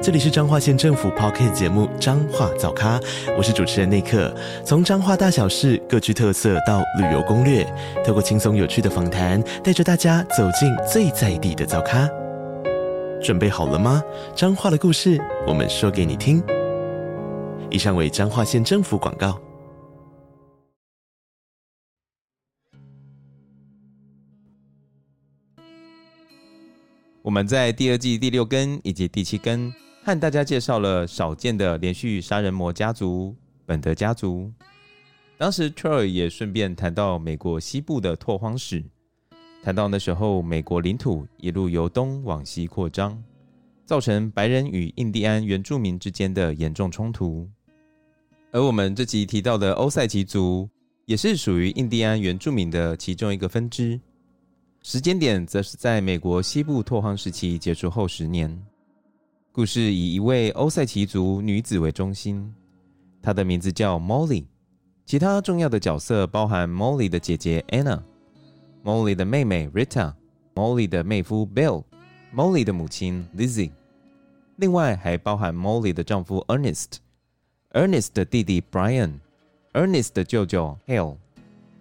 这里是彰化县政府 Podcast 节目《彰化早咖》，我是主持人内克。从彰化大小事各具特色到旅游攻略，透过轻松有趣的访谈，带着大家走进最在地的早咖。准备好了吗？彰化的故事，我们说给你听。以上为彰化县政府广告。我们在第二季第六根以及第七根。和大家介绍了少见的连续杀人魔家族——本德家族。当时 Troy 也顺便谈到美国西部的拓荒史，谈到那时候美国领土一路由东往西扩张，造成白人与印第安原住民之间的严重冲突。而我们这集提到的欧塞奇族，也是属于印第安原住民的其中一个分支。时间点则是在美国西部拓荒时期结束后十年。故事以一位欧塞奇族女子为中心，她的名字叫 Molly。其他重要的角色包含 Molly 的姐姐 Anna、Molly 的妹妹 Rita、Molly 的妹夫 Bill、Molly 的母亲 Lizzie。另外还包含 Molly 的丈夫 Ernest、Ernest 的弟弟 Brian、Ernest 的舅舅 Hale。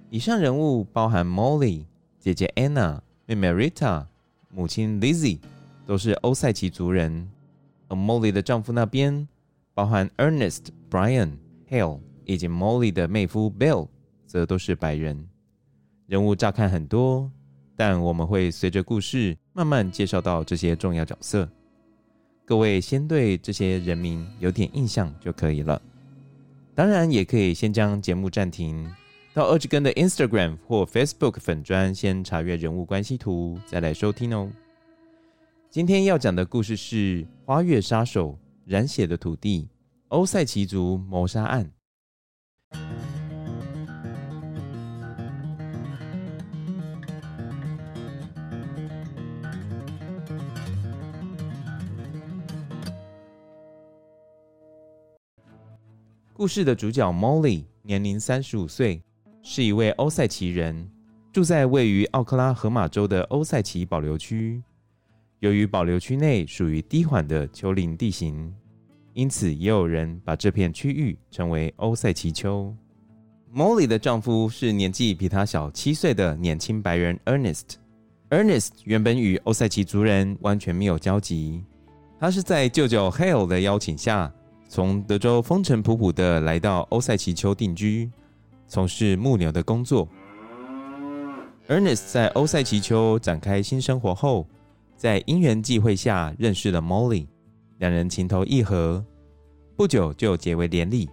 以上人物包含 Molly 姐姐 Anna、妹妹 Rita、母亲 Lizzie，都是欧塞奇族人。而 Molly 的丈夫那边，包含 Ernest、Brian、Hale 以及 Molly 的妹夫 Bill，则都是白人。人物乍看很多，但我们会随着故事慢慢介绍到这些重要角色。各位先对这些人名有点印象就可以了。当然，也可以先将节目暂停，到二之根的 Instagram 或 Facebook 粉专先查阅人物关系图，再来收听哦。今天要讲的故事是《花月杀手》染血的土地——欧塞奇族谋杀案。故事的主角 Molly 年龄三十五岁，是一位欧塞奇人，住在位于奥克拉荷马州的欧塞奇保留区。由于保留区内属于低缓的丘陵地形，因此也有人把这片区域称为欧塞奇丘。Molly 的丈夫是年纪比她小七岁的年轻白人 Ernest。Ernest 原本与欧塞奇族人完全没有交集，他是在舅舅 Hale 的邀请下，从德州风尘仆仆的来到欧塞奇丘定居，从事牧牛的工作。Ernest 在欧塞奇丘展开新生活后，在因缘际会下认识了 Molly，两人情投意合，不久就结为连理，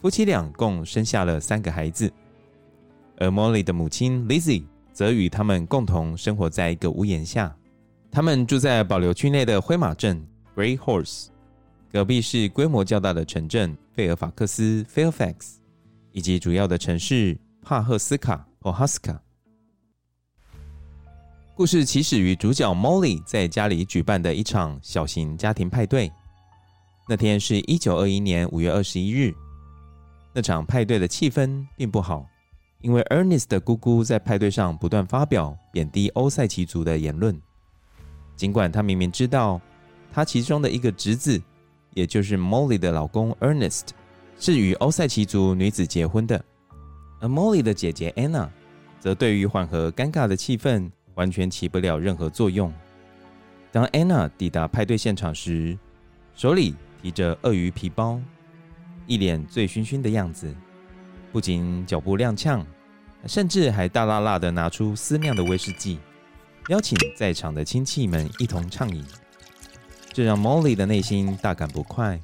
夫妻俩共生下了三个孩子。而 Molly 的母亲 Lizzie 则与他们共同生活在一个屋檐下。他们住在保留区内的灰马镇 Great Horse，隔壁是规模较大的城镇费尔法克斯 Fairfax，以及主要的城市帕赫斯卡 Pawhuska。故事起始于主角 Molly 在家里举办的一场小型家庭派对。那天是一九二一年五月二十一日。那场派对的气氛并不好，因为 Ernest 的姑姑在派对上不断发表贬低欧塞奇族的言论。尽管她明明知道，她其中的一个侄子，也就是 Molly 的老公 Ernest，是与欧塞奇族女子结婚的，而 Molly 的姐姐 Anna，则对于缓和尴尬的气氛。完全起不了任何作用。当安娜抵达派对现场时，手里提着鳄鱼皮包，一脸醉醺醺的样子，不仅脚步踉跄，甚至还大剌剌地拿出私酿的威士忌，邀请在场的亲戚们一同畅饮。这让 Molly 的内心大感不快。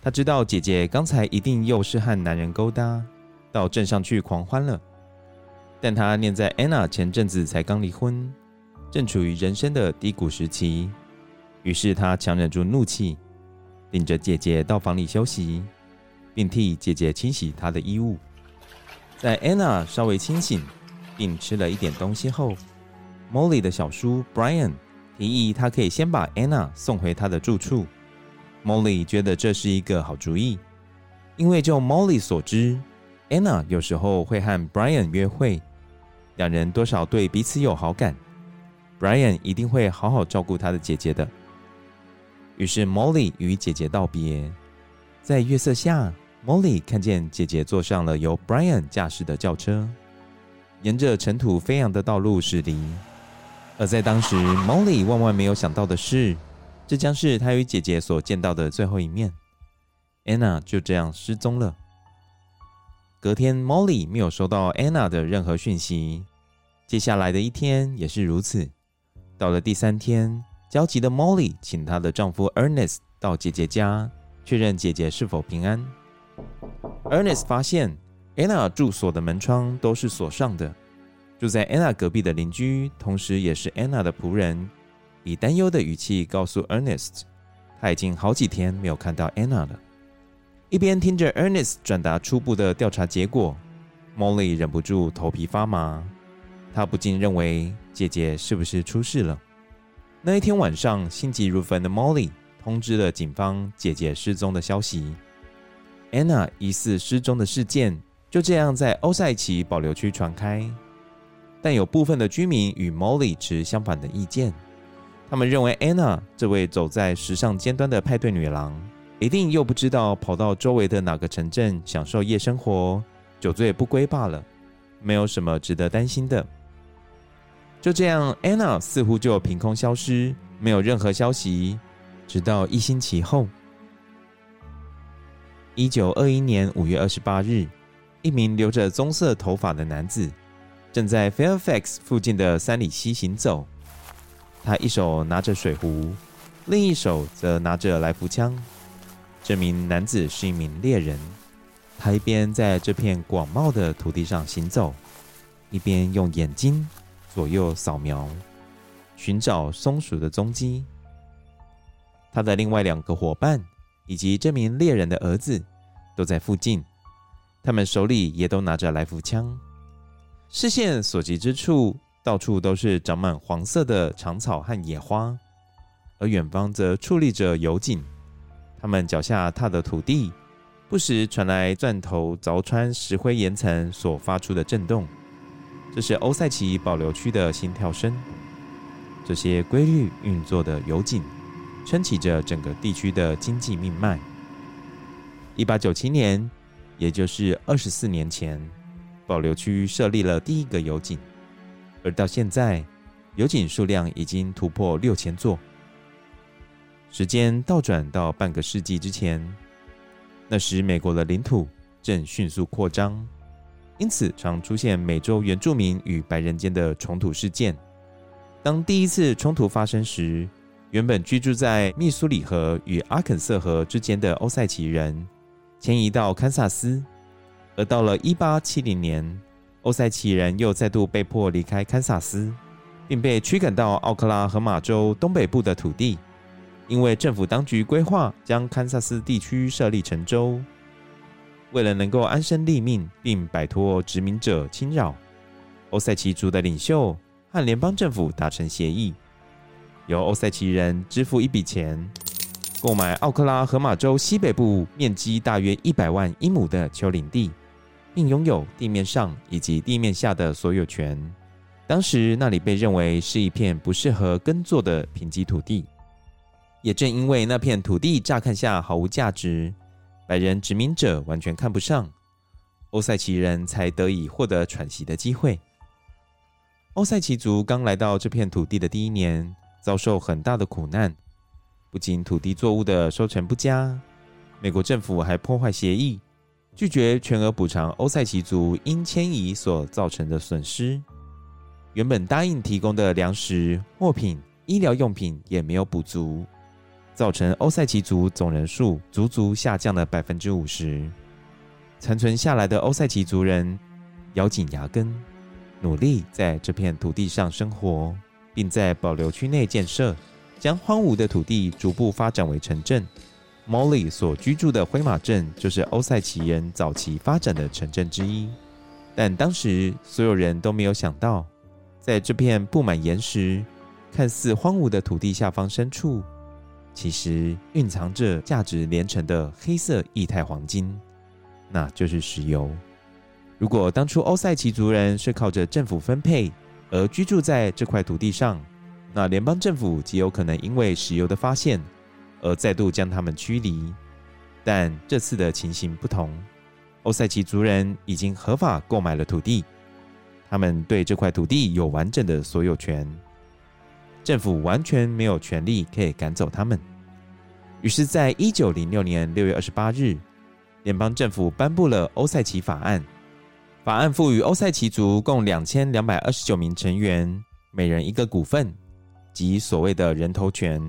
她知道姐姐刚才一定又是和男人勾搭，到镇上去狂欢了。但他念在 Anna 前阵子才刚离婚，正处于人生的低谷时期，于是他强忍住怒气，领着姐姐到房里休息，并替姐姐清洗她的衣物。在 Anna 稍微清醒并吃了一点东西后 Molly 的小叔 Brian 提议，他可以先把 Anna 送回他的住处。Molly 觉得这是一个好主意，因为就 Molly 所知，Anna 有时候会和 Brian 约会，两人多少对彼此有好感。Brian 一定会好好照顾他的姐姐的。于是 Molly 与姐姐道别，在月色下，Molly 看见姐姐坐上了由 Brian 驾驶的轿车，沿着尘土飞扬的道路驶离。而在当时，Molly 万万没有想到的是，这将是她与姐姐所见到的最后一面。Anna 就这样失踪了。隔天，Molly 没有收到 Anna 的任何讯息，接下来的一天也是如此。到了第三天，焦急的 Molly 请她的丈夫 Ernest 到姐姐家确认姐姐是否平安。Ernest 发现 Anna 住所的门窗都是锁上的。住在 Anna 隔壁的邻居，同时也是 Anna 的仆人，以担忧的语气告诉 Ernest，他已经好几天没有看到 Anna 了。一边听着 Ernest 转达初步的调查结果，Molly 忍不住头皮发麻。她不禁认为姐姐是不是出事了？那一天晚上，心急如焚的 Molly 通知了警方姐姐失踪的消息。Anna 疑似失踪的事件就这样在欧塞奇保留区传开。但有部分的居民与 Molly 持相反的意见，他们认为 Anna 这位走在时尚尖端的派对女郎，一定又不知道跑到周围的哪个城镇享受夜生活，酒醉不归罢了，没有什么值得担心的。就这样，Anna 似乎就凭空消失，没有任何消息。直到一星期后，一九二一年五月二十八日，一名留着棕色头发的男子正在 Fairfax 附近的三里溪行走。他一手拿着水壶，另一手则拿着来福枪。这名男子是一名猎人，他一边在这片广袤的土地上行走，一边用眼睛。左右扫描，寻找松鼠的踪迹。他的另外两个伙伴以及这名猎人的儿子都在附近，他们手里也都拿着来福枪。视线所及之处，到处都是长满黄色的长草和野花，而远方则矗立着油井。他们脚下踏的土地，不时传来钻头凿穿石灰岩层所发出的震动。这是欧塞奇保留区的心跳声。这些规律运作的油井，撑起着整个地区的经济命脉。一八九七年，也就是二十四年前，保留区设立了第一个油井，而到现在，油井数量已经突破六千座。时间倒转到半个世纪之前，那时美国的领土正迅速扩张。因此，常出现美洲原住民与白人间的冲突事件。当第一次冲突发生时，原本居住在密苏里河与阿肯色河之间的欧塞奇人迁移到堪萨斯，而到了1870年，欧塞奇人又再度被迫离开堪萨斯，并被驱赶到奥克拉荷马州东北部的土地，因为政府当局规划将堪萨斯地区设立成州。为了能够安身立命，并摆脱殖民者侵扰，欧塞奇族的领袖和联邦政府达成协议，由欧塞奇人支付一笔钱，购买奥克拉荷马州西北部面积大约一百万英亩的丘陵地，并拥有地面上以及地面下的所有权。当时那里被认为是一片不适合耕作的贫瘠土地，也正因为那片土地乍看下毫无价值。白人殖民者完全看不上，欧塞奇人才得以获得喘息的机会。欧塞奇族刚来到这片土地的第一年，遭受很大的苦难，不仅土地作物的收成不佳，美国政府还破坏协议，拒绝全额补偿欧塞奇族因迁移所造成的损失。原本答应提供的粮食、货品、医疗用品也没有补足。造成欧塞奇族总人数足足下降了百分之五十。残存下来的欧塞奇族人咬紧牙根，努力在这片土地上生活，并在保留区内建设，将荒芜的土地逐步发展为城镇。Molly 所居住的灰马镇就是欧塞奇人早期发展的城镇之一。但当时所有人都没有想到，在这片布满岩石、看似荒芜的土地下方深处，其实蕴藏着价值连城的黑色液态黄金，那就是石油。如果当初欧塞奇族人是靠着政府分配而居住在这块土地上，那联邦政府极有可能因为石油的发现而再度将他们驱离。但这次的情形不同，欧塞奇族人已经合法购买了土地。他们对这块土地有完整的所有权，政府完全没有权利可以赶走他们。于是，在一九零六年六月二十八日，联邦政府颁布了欧塞奇法案。法案赋予欧塞奇族共两千两百二十九名成员，每人一个股份，即所谓的人头权。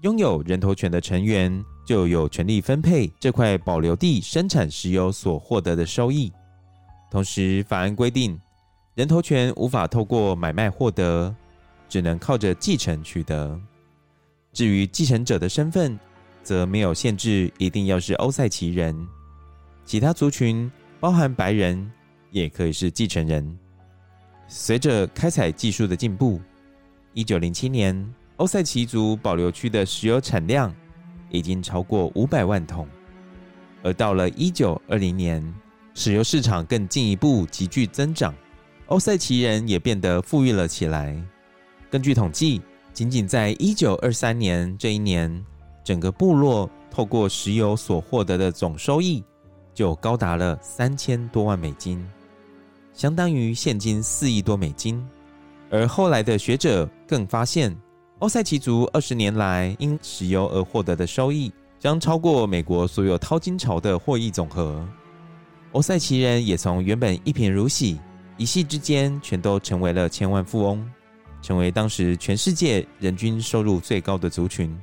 拥有人头权的成员就有权利分配这块保留地生产石油所获得的收益。同时，法案规定，人头权无法透过买卖获得，只能靠着继承取得。至于继承者的身份，则没有限制，一定要是欧塞奇人。其他族群，包含白人，也可以是继承人。随着开采技术的进步，一九零七年，欧塞奇族保留区的石油产量已经超过五百万桶，而到了一九二零年，石油市场更进一步急剧增长。欧塞奇人也变得富裕了起来。根据统计，仅仅在一九二三年这一年，整个部落透过石油所获得的总收益就高达了三千多万美金，相当于现金四亿多美金。而后来的学者更发现，欧塞奇族二十年来因石油而获得的收益将超过美国所有淘金潮的获益总和。欧塞奇人也从原本一贫如洗。一夕之间，全都成为了千万富翁，成为当时全世界人均收入最高的族群。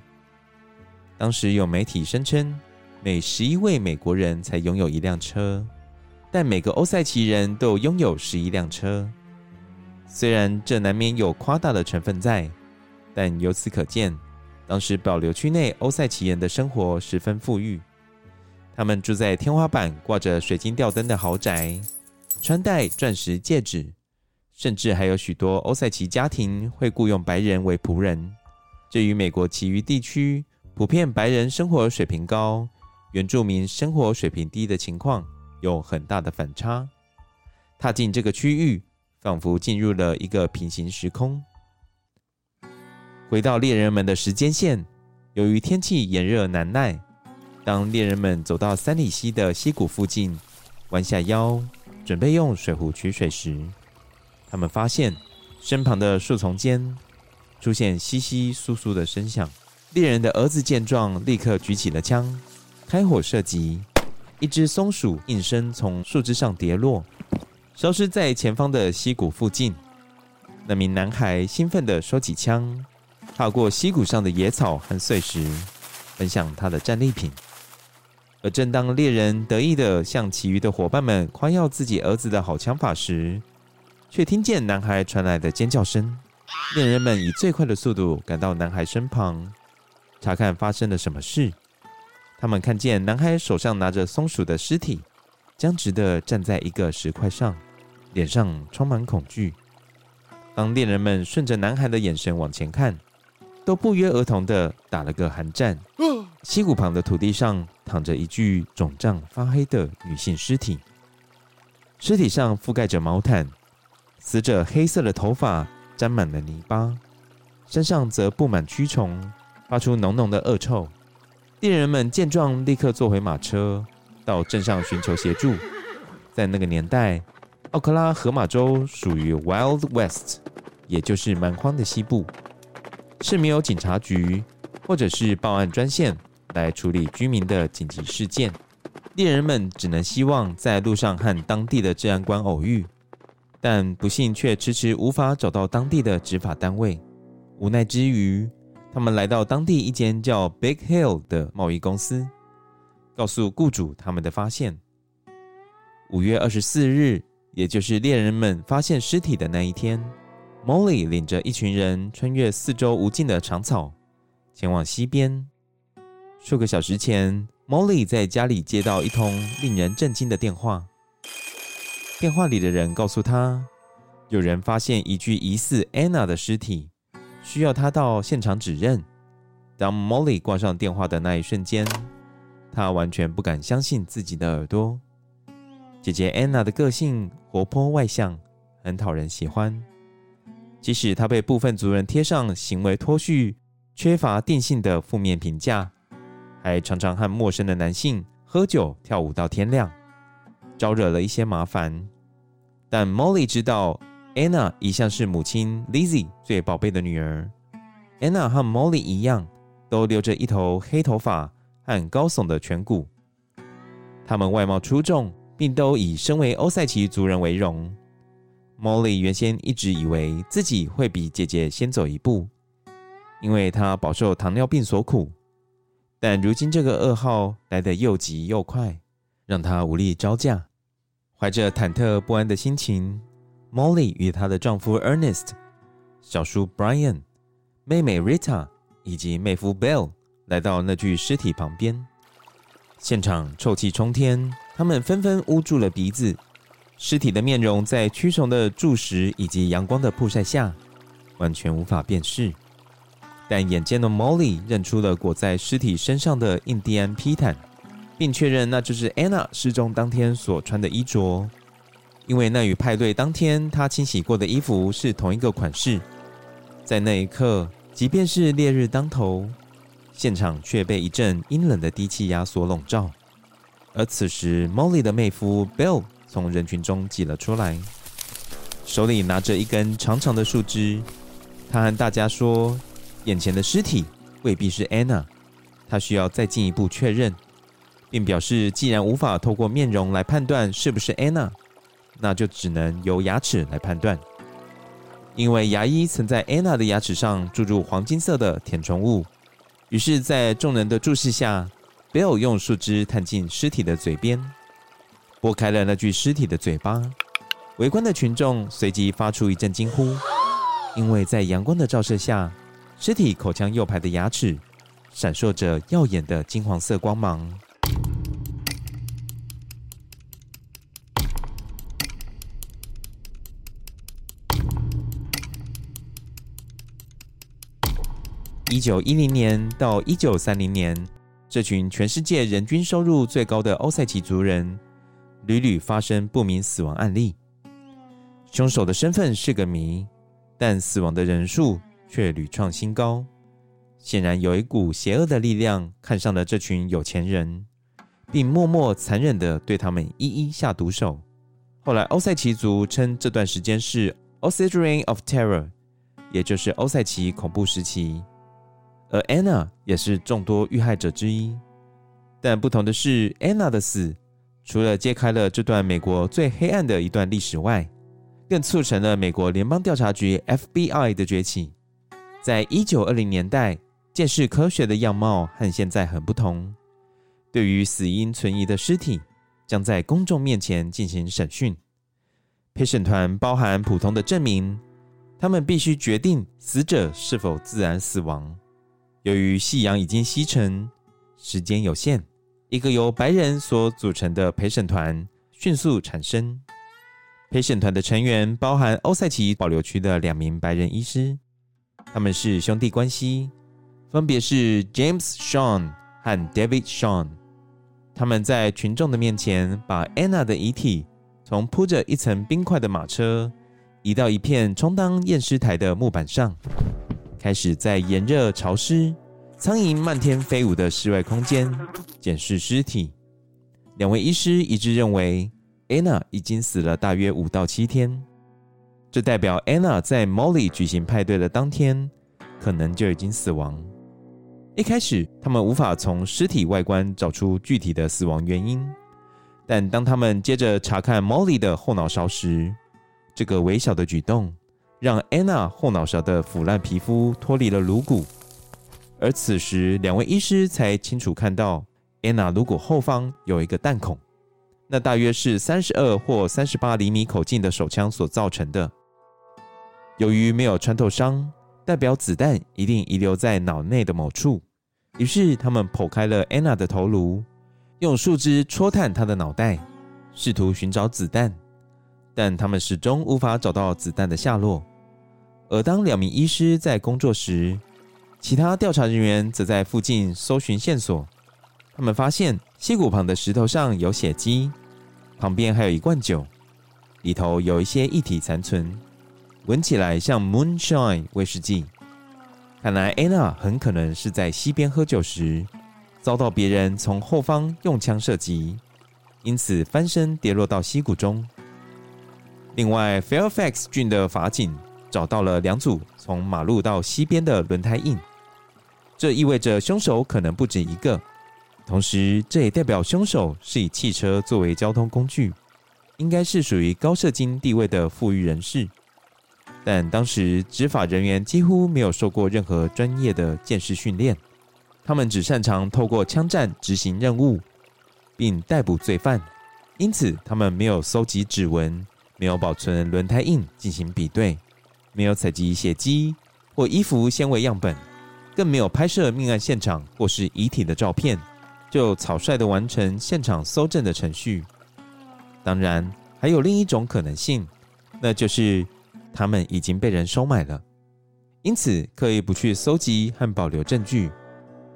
当时有媒体声称，每十一位美国人才拥有一辆车，但每个欧塞奇人都拥有十一辆车。虽然这难免有夸大的成分在，但由此可见，当时保留区内欧塞奇人的生活十分富裕。他们住在天花板挂着水晶吊灯的豪宅。穿戴钻石戒指，甚至还有许多欧塞奇家庭会雇佣白人为仆人。这与美国其余地区普遍白人生活水平高、原住民生活水平低的情况有很大的反差。踏进这个区域，仿佛进入了一个平行时空。回到猎人们的时间线，由于天气炎热难耐，当猎人们走到三里溪的溪谷附近，弯下腰。准备用水壶取水时，他们发现身旁的树丛间出现窸窸窣窣的声响。猎人的儿子见状，立刻举起了枪，开火射击。一只松鼠应声从树枝上跌落，消失在前方的溪谷附近。那名男孩兴奋地收起枪，踏过溪谷上的野草和碎石，分享他的战利品。而正当猎人得意地向其余的伙伴们夸耀自己儿子的好枪法时，却听见男孩传来的尖叫声。猎人们以最快的速度赶到男孩身旁，查看发生了什么事。他们看见男孩手上拿着松鼠的尸体，僵直地站在一个石块上，脸上充满恐惧。当猎人们顺着男孩的眼神往前看，都不约而同地打了个寒战。溪谷旁的土地上躺着一具肿胀发黑的女性尸体，尸体上覆盖着毛毯，死者黑色的头发沾满了泥巴，身上则布满蛆虫，发出浓浓的恶臭。猎人们见状，立刻坐回马车，到镇上寻求协助。在那个年代，奥克拉荷马州属于 Wild West，也就是蛮荒的西部。是没有警察局或者是报案专线来处理居民的紧急事件，猎人们只能希望在路上和当地的治安官偶遇，但不幸却迟迟无法找到当地的执法单位。无奈之余，他们来到当地一间叫 Big Hill 的贸易公司，告诉雇主他们的发现。五月二十四日，也就是猎人们发现尸体的那一天。Molly 领着一群人穿越四周无尽的长草，前往溪边。数个小时前，Molly 在家里接到一通令人震惊的电话。电话里的人告诉他，有人发现一具疑似 Anna 的尸体，需要他到现场指认。当 Molly 挂上电话的那一瞬间，他完全不敢相信自己的耳朵。姐姐 Anna 的个性活泼外向，很讨人喜欢。即使她被部分族人贴上行为脱序、缺乏定性的负面评价，还常常和陌生的男性喝酒跳舞到天亮，招惹了一些麻烦。但 Molly 知道，Anna 一向是母亲 Lizzie 最宝贝的女儿。Anna 和 Molly 一样，都留着一头黑头发和高耸的颧骨。她们外貌出众，并都以身为欧塞奇族人为荣。Molly 原先一直以为自己会比姐姐先走一步，因为她饱受糖尿病所苦。但如今这个噩耗来得又急又快，让她无力招架。怀着忐忑不安的心情，Molly 与她的丈夫 Ernest、小叔 Brian、妹妹 Rita 以及妹夫 Bill 来到那具尸体旁边。现场臭气冲天，他们纷纷捂住了鼻子。尸体的面容在蛆虫的蛀食以及阳光的曝晒下，完全无法辨识。但眼尖的 Molly 认出了裹在尸体身上的印第安披毯，并确认那就是 Anna 失踪当天所穿的衣着，因为那与派对当天她清洗过的衣服是同一个款式。在那一刻，即便是烈日当头，现场却被一阵阴冷的低气压所笼罩。而此时，Molly 的妹夫 Bill。从人群中挤了出来，手里拿着一根长长的树枝。他和大家说：“眼前的尸体未必是 Anna，他需要再进一步确认，并表示，既然无法透过面容来判断是不是 Anna，那就只能由牙齿来判断。因为牙医曾在 Anna 的牙齿上注入黄金色的填充物。于是，在众人的注视下，Bill 用树枝探进尸体的嘴边。”拨开了那具尸体的嘴巴，围观的群众随即发出一阵惊呼，因为在阳光的照射下，尸体口腔右排的牙齿闪烁着耀眼的金黄色光芒。一九一零年到一九三零年，这群全世界人均收入最高的欧塞奇族人。屡屡发生不明死亡案例，凶手的身份是个谜，但死亡的人数却屡创新高。显然有一股邪恶的力量看上了这群有钱人，并默默残忍地对他们一一下毒手。后来欧塞奇族称这段时间是 osagerin of Terror，也就是欧塞奇恐怖时期，而 Anna 也是众多遇害者之一。但不同的是，Anna 的死。除了揭开了这段美国最黑暗的一段历史外，更促成了美国联邦调查局 FBI 的崛起。在一九二零年代，鉴识科学的样貌和现在很不同。对于死因存疑的尸体，将在公众面前进行审讯。陪审团包含普通的证明，他们必须决定死者是否自然死亡。由于夕阳已经西沉，时间有限。一个由白人所组成的陪审团迅速产生。陪审团的成员包含欧塞奇保留区的两名白人医师，他们是兄弟关系，分别是 James Shawn 和 David Shawn。他们在群众的面前把 Anna 的遗体从铺着一层冰块的马车移到一片充当验尸台的木板上，开始在炎热潮湿。苍蝇漫天飞舞的室外空间检视尸体，两位医师一致认为，Anna 已经死了大约五到七天，这代表 Anna 在 Molly 举行派对的当天可能就已经死亡。一开始，他们无法从尸体外观找出具体的死亡原因，但当他们接着查看 Molly 的后脑勺时，这个微小的举动让 Anna 后脑勺的腐烂皮肤脱离了颅骨。而此时，两位医师才清楚看到 Anna 颅骨后方有一个弹孔，那大约是三十二或三十八厘米口径的手枪所造成的。由于没有穿透伤，代表子弹一定遗留在脑内的某处。于是，他们剖开了安娜的头颅，用树枝戳探她的脑袋，试图寻找子弹。但他们始终无法找到子弹的下落。而当两名医师在工作时，其他调查人员则在附近搜寻线索。他们发现溪谷旁的石头上有血迹，旁边还有一罐酒，里头有一些液体残存，闻起来像 moonshine 威士忌。看来安娜很可能是在溪边喝酒时，遭到别人从后方用枪射击，因此翻身跌落到溪谷中。另外，Fairfax 郡的法警找到了两组从马路到溪边的轮胎印，这意味着凶手可能不止一个。同时，这也代表凶手是以汽车作为交通工具，应该是属于高射精地位的富裕人士。但当时执法人员几乎没有受过任何专业的见识训练，他们只擅长透过枪战执行任务，并逮捕罪犯。因此，他们没有搜集指纹，没有保存轮胎印进行比对，没有采集血迹或衣服纤维样本，更没有拍摄命案现场或是遗体的照片。就草率地完成现场搜证的程序。当然，还有另一种可能性，那就是他们已经被人收买了，因此刻意不去搜集和保留证据。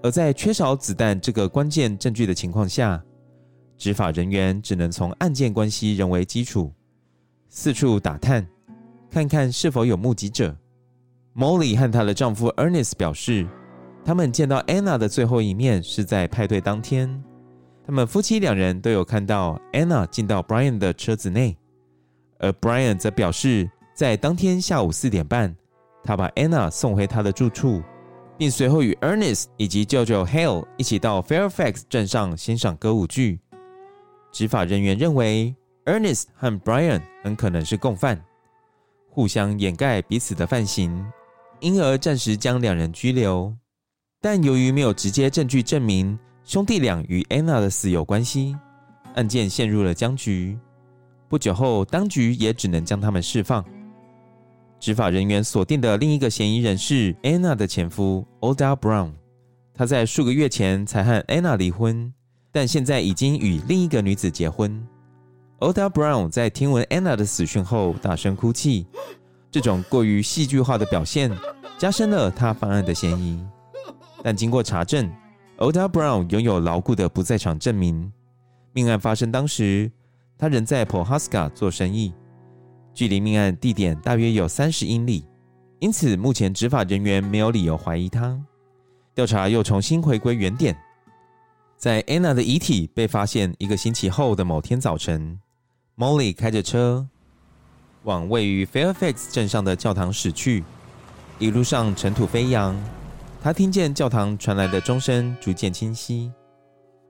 而在缺少子弹这个关键证据的情况下，执法人员只能从案件关系人为基础，四处打探，看看是否有目击者。Molly 和她的丈夫 Ernest 表示。他们见到 Anna 的最后一面是在派对当天。他们夫妻两人都有看到 Anna 进到 Brian 的车子内，而 Brian 则表示，在当天下午四点半，他把 Anna 送回他的住处，并随后与 Ernest 以及舅舅 Hale 一起到 Fairfax 镇上欣赏歌舞剧。执法人员认为 Ernest 和 Brian 很可能是共犯，互相掩盖彼此的犯行，因而暂时将两人拘留。但由于没有直接证据证明兄弟俩与 Anna 的死有关系，案件陷入了僵局。不久后，当局也只能将他们释放。执法人员锁定的另一个嫌疑人是安娜的前夫 Oda Brown，他在数个月前才和安娜离婚，但现在已经与另一个女子结婚。Oda Brown 在听闻安娜的死讯后大声哭泣，这种过于戏剧化的表现加深了他犯案的嫌疑。但经过查证，Oda Brown 拥有牢固的不在场证明。命案发生当时，他仍在 Pawhuska 做生意，距离命案地点大约有三十英里，因此目前执法人员没有理由怀疑他。调查又重新回归原点，在 Anna 的遗体被发现一个星期后的某天早晨，Molly 开着车往位于 Fairfax 镇上的教堂驶去，一路上尘土飞扬。他听见教堂传来的钟声逐渐清晰，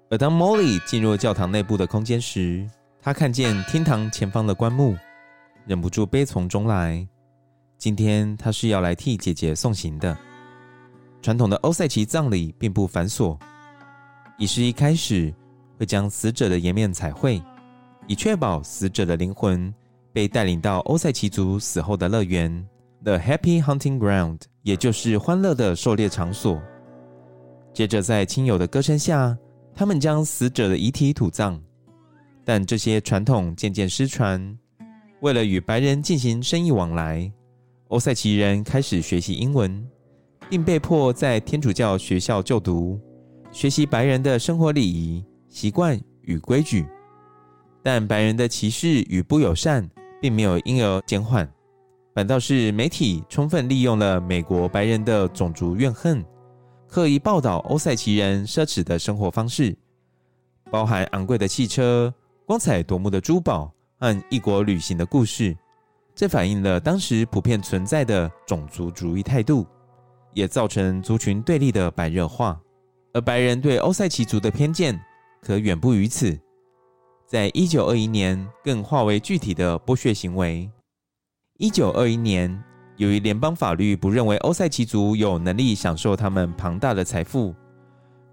而当 Molly 进入教堂内部的空间时，他看见厅堂前方的棺木，忍不住悲从中来。今天他是要来替姐姐送行的。传统的欧塞奇葬礼并不繁琐，仪式一开始会将死者的颜面彩绘，以确保死者的灵魂被带领到欧塞奇族死后的乐园 ——The Happy Hunting Ground。也就是欢乐的狩猎场所。接着，在亲友的歌声下，他们将死者的遗体土葬。但这些传统渐渐失传。为了与白人进行生意往来，欧塞奇人开始学习英文，并被迫在天主教学校就读，学习白人的生活礼仪、习惯与规矩。但白人的歧视与不友善，并没有因而减缓。反倒是媒体充分利用了美国白人的种族怨恨，刻意报道欧塞奇人奢侈的生活方式，包含昂贵的汽车、光彩夺目的珠宝和异国旅行的故事。这反映了当时普遍存在的种族主义态度，也造成族群对立的白热化。而白人对欧塞奇族的偏见可远不于此，在一九二一年更化为具体的剥削行为。一九二一年，由于联邦法律不认为欧塞奇族有能力享受他们庞大的财富，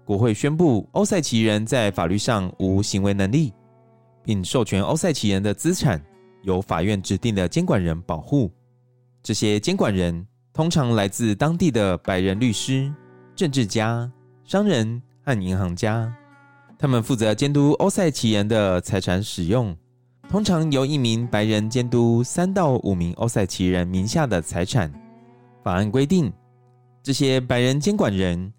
国会宣布欧塞奇人在法律上无行为能力，并授权欧塞奇人的资产由法院指定的监管人保护。这些监管人通常来自当地的白人律师、政治家、商人和银行家，他们负责监督欧塞奇人的财产使用。通常由一名白人监督三到五名欧塞奇人名下的财产。法案规定，这些白人监管人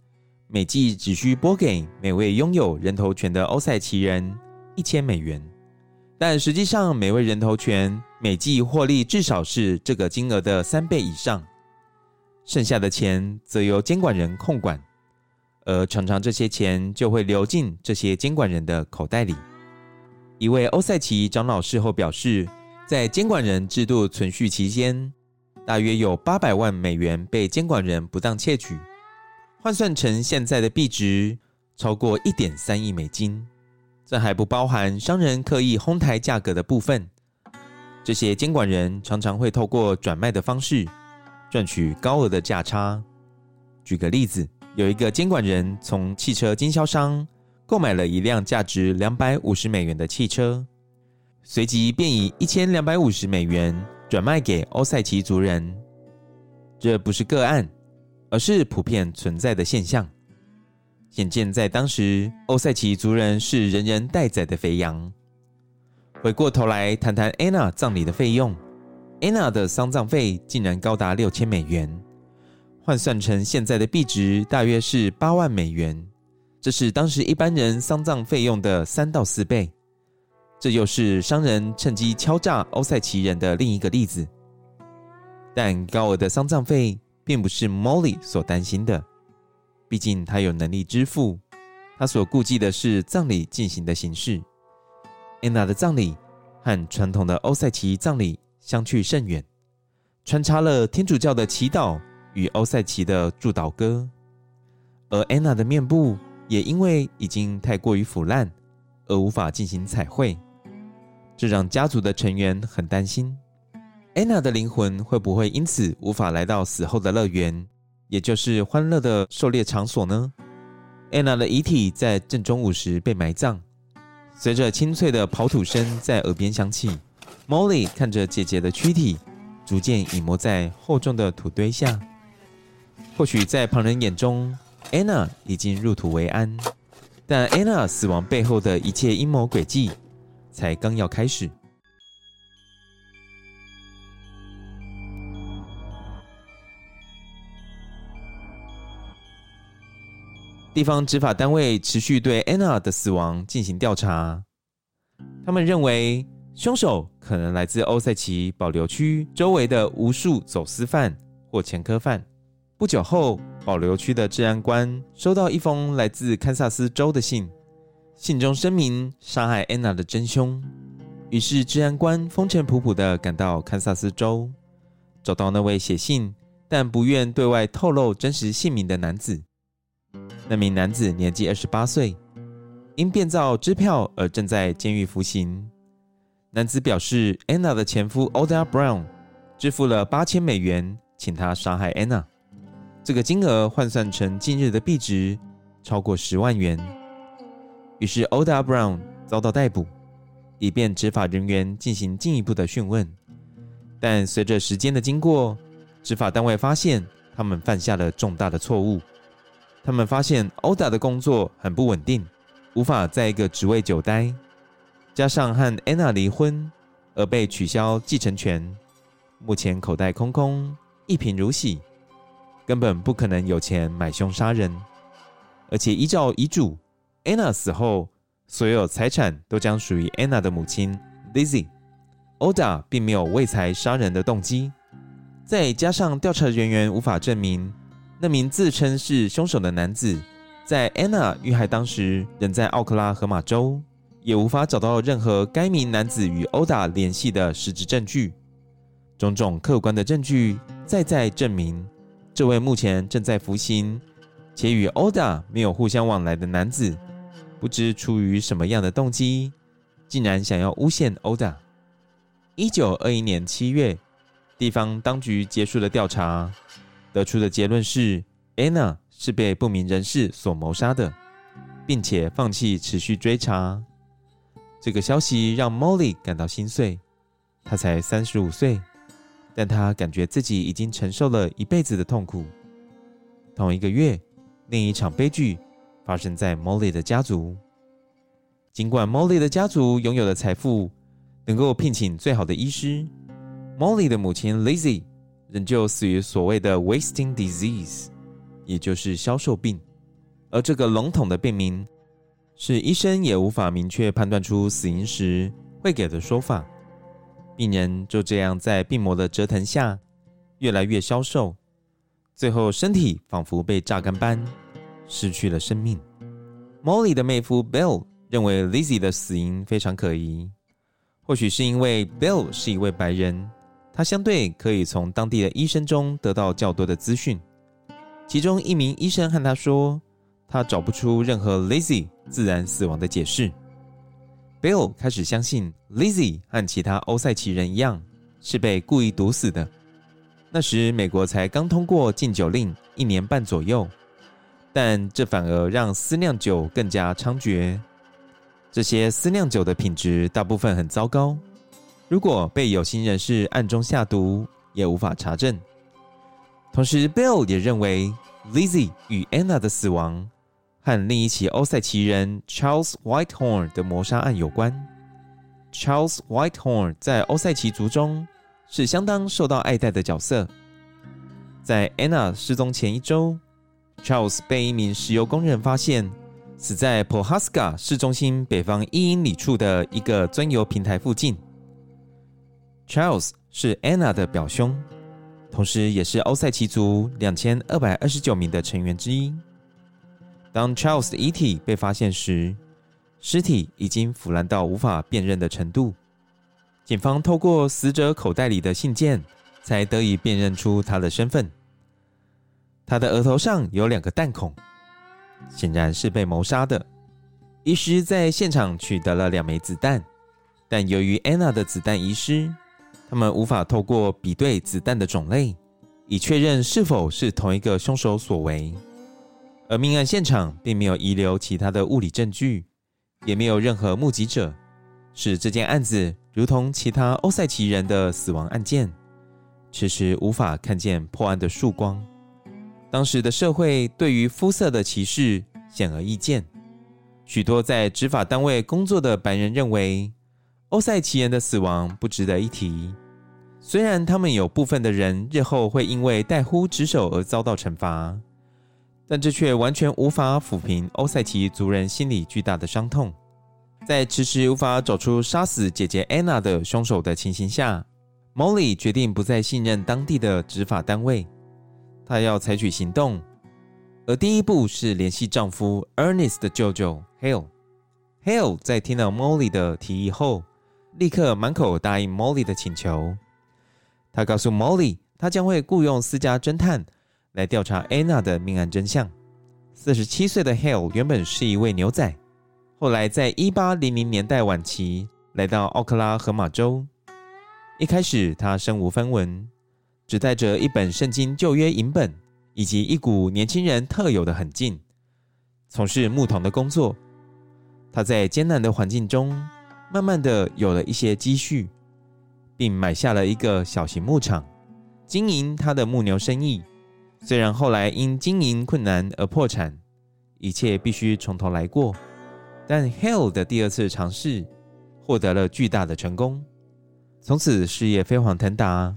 每季只需拨给每位拥有人头权的欧塞奇人一千美元，但实际上每位人头权每季获利至少是这个金额的三倍以上。剩下的钱则由监管人控管，而常常这些钱就会流进这些监管人的口袋里。一位欧塞奇长老事后表示，在监管人制度存续期间，大约有八百万美元被监管人不当窃取，换算成现在的币值超过一点三亿美金。这还不包含商人刻意哄抬价格的部分。这些监管人常常会透过转卖的方式赚取高额的价差。举个例子，有一个监管人从汽车经销商购买了一辆价值两百五十美元的汽车，随即便以一千两百五十美元。转卖给欧塞奇族人，这不是个案，而是普遍存在的现象。显见在当时，欧塞奇族人是人人待宰的肥羊。回过头来谈谈安娜葬礼的费用，安娜的丧葬费竟然高达六千美元，换算成现在的币值大约是八万美元，这是当时一般人丧葬费用的三到四倍。这又是商人趁机敲诈欧塞奇人的另一个例子。但高额的丧葬费并不是 Molly 所担心的，毕竟他有能力支付。他所顾忌的是葬礼进行的形式。安娜的葬礼和传统的欧塞奇葬礼相去甚远，穿插了天主教的祈祷与欧塞奇的祝祷歌，而安娜的面部也因为已经太过于腐烂，而无法进行彩绘。这让家族的成员很担心，安娜的灵魂会不会因此无法来到死后的乐园，也就是欢乐的狩猎场所呢？安娜的遗体在正中午时被埋葬，随着清脆的刨土声在耳边响起，Molly 看着姐姐的躯体逐渐隐没在厚重的土堆下。或许在旁人眼中，，Anna 已经入土为安，但 Anna 死亡背后的一切阴谋诡计。才刚要开始，地方执法单位持续对安娜的死亡进行调查。他们认为凶手可能来自欧塞奇保留区周围的无数走私犯或前科犯。不久后，保留区的治安官收到一封来自堪萨斯州的信。信中声明杀害安娜的真凶，于是治安官风尘仆仆地赶到堪萨斯州，找到那位写信但不愿对外透露真实姓名的男子。那名男子年纪二十八岁，因变造支票而正在监狱服刑。男子表示，安娜的前夫 Oda Brown 支付了八千美元，请他杀害安娜。这个金额换算成近日的币值，超过十万元。于是，Oda Brown 遭到逮捕，以便执法人员进行进一步的讯问。但随着时间的经过，执法单位发现他们犯下了重大的错误。他们发现 Oda 的工作很不稳定，无法在一个职位久待，加上和 Anna 离婚而被取消继承权，目前口袋空空，一贫如洗，根本不可能有钱买凶杀人。而且依照遗嘱。安娜死后，所有财产都将属于安娜的母亲 Lizzie。Oda 并没有为财杀人的动机。再加上调查人员无法证明那名自称是凶手的男子在安娜遇害当时仍在奥克拉荷马州，也无法找到任何该名男子与 Oda 联系的实质证据。种种客观的证据再再证明，这位目前正在服刑且与 Oda 没有互相往来的男子。不知出于什么样的动机，竟然想要诬陷欧达。一九二一年七月，地方当局结束了调查，得出的结论是安娜是被不明人士所谋杀的，并且放弃持续追查。这个消息让 Molly 感到心碎。她才三十五岁，但她感觉自己已经承受了一辈子的痛苦。同一个月，另一场悲剧。发生在 Molly 的家族。尽管 Molly 的家族拥有的财富能够聘请最好的医师。Molly 的母亲 Lizzie 仍旧死于所谓的 wasting disease，也就是消瘦病。而这个笼统的病名，是医生也无法明确判断出死因时会给的说法。病人就这样在病魔的折腾下，越来越消瘦，最后身体仿佛被榨干般，失去了生命。Molly 的妹夫 Bill 认为 Lizzie 的死因非常可疑，或许是因为 Bill 是一位白人，他相对可以从当地的医生中得到较多的资讯。其中一名医生和他说，他找不出任何 Lizzie 自然死亡的解释。Bill 开始相信 Lizzie 和其他欧塞奇人一样是被故意毒死的。那时美国才刚通过禁酒令一年半左右，但这反而让私酿酒更加猖獗。这些私酿酒的品质大部分很糟糕，如果被有心人士暗中下毒，也无法查证。同时，Bill 也认为 Lizzie 与 Anna 的死亡。和另一起欧塞奇人 Charles Whitehorn 的谋杀案有关。Charles Whitehorn 在欧塞奇族中是相当受到爱戴的角色。在 Anna 失踪前一周，Charles 被一名石油工人发现死在 Pawhuska 市中心北方一英里处的一个钻油平台附近。Charles 是 Anna 的表兄，同时也是欧塞奇族两千二百二十九名的成员之一。当 Charles 的遗体被发现时，尸体已经腐烂到无法辨认的程度。警方透过死者口袋里的信件，才得以辨认出他的身份。他的额头上有两个弹孔，显然是被谋杀的。医师在现场取得了两枚子弹，但由于 Anna 的子弹遗失，他们无法透过比对子弹的种类，以确认是否是同一个凶手所为。而命案现场并没有遗留其他的物理证据，也没有任何目击者，使这件案子如同其他欧塞奇人的死亡案件，迟迟无法看见破案的曙光。当时的社会对于肤色的歧视显而易见，许多在执法单位工作的白人认为，欧塞奇人的死亡不值得一提。虽然他们有部分的人日后会因为代呼职守而遭到惩罚。但这却完全无法抚平欧塞奇族人心里巨大的伤痛。在迟迟无法找出杀死姐姐安娜的凶手的情形下，Molly 决定不再信任当地的执法单位，她要采取行动。而第一步是联系丈夫 Ernest 的舅舅 Hale。Hale 在听到 Molly 的提议后，立刻满口答应 Molly 的请求。他告诉 Molly，他将会雇佣私家侦探。来调查安娜的命案真相。四十七岁的 Hale 原本是一位牛仔，后来在一八零零年代晚期来到奥克拉荷马州。一开始他身无分文，只带着一本圣经旧约影本以及一股年轻人特有的狠劲，从事牧童的工作。他在艰难的环境中，慢慢的有了一些积蓄，并买下了一个小型牧场，经营他的牧牛生意。虽然后来因经营困难而破产，一切必须从头来过，但 Hale 的第二次尝试获得了巨大的成功，从此事业飞黄腾达。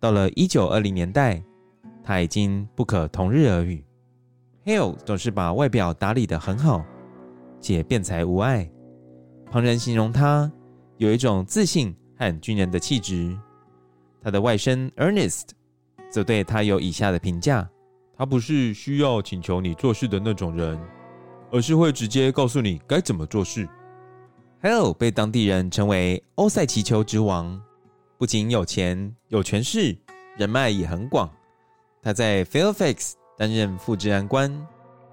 到了一九二零年代，他已经不可同日而语。Hale 总是把外表打理得很好，且辩才无碍，旁人形容他有一种自信和军人的气质。他的外甥 Ernest。则对他有以下的评价：他不是需要请求你做事的那种人，而是会直接告诉你该怎么做事。Hale 被当地人称为欧塞奇丘之王，不仅有钱有权势，人脉也很广。他在 Fairfax 担任副治安官，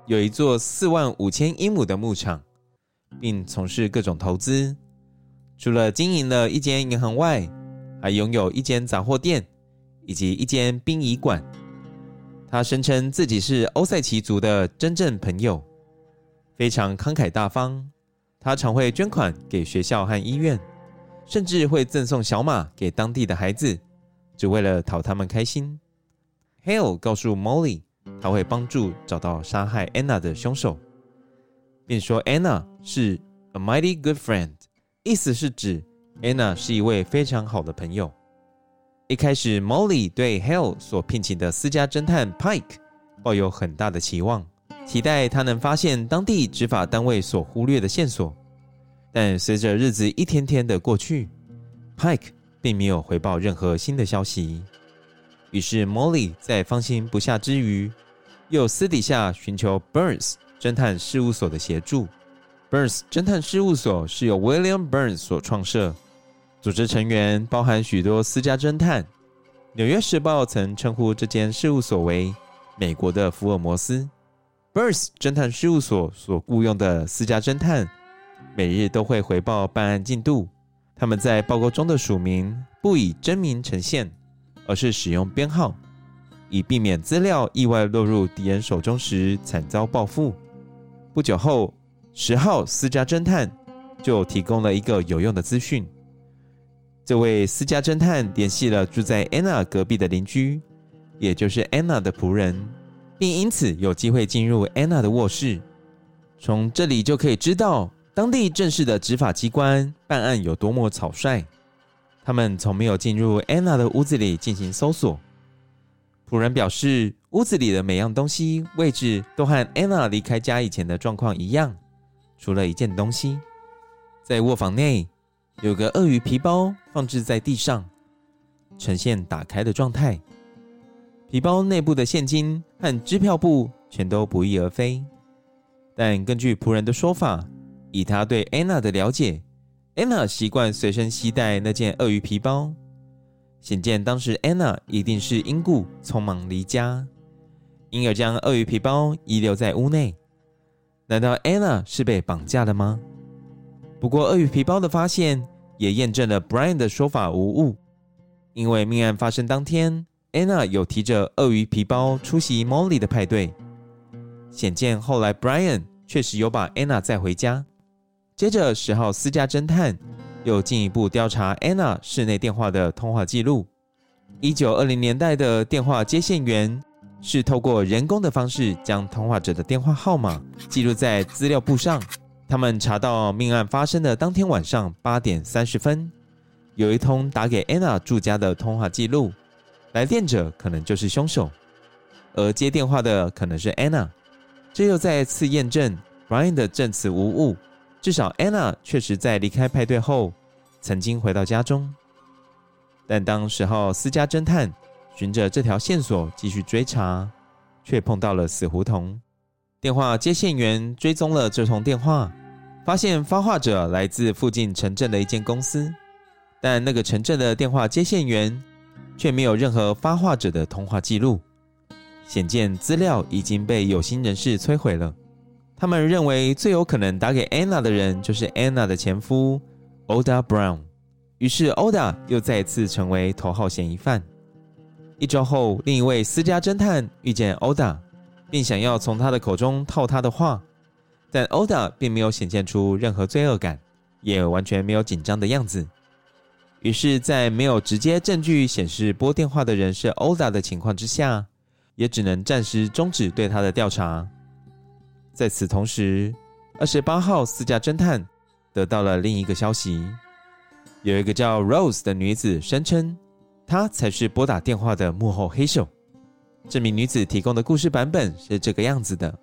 有一座四万五千英亩的牧场，并从事各种投资。除了经营了一间银行外，还拥有一间杂货店。以及一间殡仪馆。他声称自己是欧塞奇族的真正朋友，非常慷慨大方。他常会捐款给学校和医院，甚至会赠送小马给当地的孩子，只为了讨他们开心。Hale 告诉 Molly，他会帮助找到杀害 Anna 的凶手，并说 Anna 是 a mighty good friend，意思是指 Anna 是一位非常好的朋友。一开始，Molly 对 Hale 所聘请的私家侦探 Pike 抱有很大的期望，期待他能发现当地执法单位所忽略的线索。但随着日子一天天的过去，Pike 并没有回报任何新的消息。于是，Molly 在放心不下之余，又私底下寻求 Burns 侦探事务所的协助。Burns 侦探事务所是由 William Burns 所创设。组织成员包含许多私家侦探。《纽约时报》曾称呼这间事务所为“美国的福尔摩斯”。Burns 侦探事务所所雇佣的私家侦探，每日都会回报办案进度。他们在报告中的署名不以真名呈现，而是使用编号，以避免资料意外落入敌人手中时惨遭报复。不久后，十号私家侦探就提供了一个有用的资讯。这位私家侦探联系了住在 Anna 隔壁的邻居，也就是 Anna 的仆人，并因此有机会进入 Anna 的卧室。从这里就可以知道当地正式的执法机关办案有多么草率。他们从没有进入 Anna 的屋子里进行搜索。仆人表示，屋子里的每样东西位置都和 Anna 离开家以前的状况一样，除了一件东西，在卧房内。有个鳄鱼皮包放置在地上，呈现打开的状态。皮包内部的现金和支票簿全都不翼而飞。但根据仆人的说法，以他对安娜的了解安娜习惯随身携带那件鳄鱼皮包，显见当时安娜一定是因故匆忙离家，因而将鳄鱼皮包遗留在屋内。难道 Anna 是被绑架了吗？不过，鳄鱼皮包的发现也验证了 Brian 的说法无误，因为命案发生当天，Anna 有提着鳄鱼皮包出席 Molly 的派对。显见后来 Brian 确实有把 Anna 载回家。接着，十号私家侦探又进一步调查 Anna 室内电话的通话记录。一九二零年代的电话接线员是透过人工的方式将通话者的电话号码记录在资料簿上。他们查到命案发生的当天晚上八点三十分，有一通打给 Anna 住家的通话记录，来电者可能就是凶手，而接电话的可能是 Anna。这又再次验证 Brian 的证词无误，至少 Anna 确实在离开派对后曾经回到家中。但当十号私家侦探循着这条线索继续追查，却碰到了死胡同。电话接线员追踪了这通电话。发现发话者来自附近城镇的一间公司，但那个城镇的电话接线员却没有任何发话者的通话记录，显见资料已经被有心人士摧毁了。他们认为最有可能打给 Anna 的人就是 Anna 的前夫 Oda Brown，于是 Oda 又再次成为头号嫌疑犯。一周后，另一位私家侦探遇见 Oda，并想要从他的口中套他的话。但 Oda 并没有显现出任何罪恶感，也完全没有紧张的样子。于是，在没有直接证据显示拨电话的人是 Oda 的情况之下，也只能暂时终止对他的调查。在此同时，二十八号私家侦探得到了另一个消息：有一个叫 Rose 的女子声称，她才是拨打电话的幕后黑手。这名女子提供的故事版本是这个样子的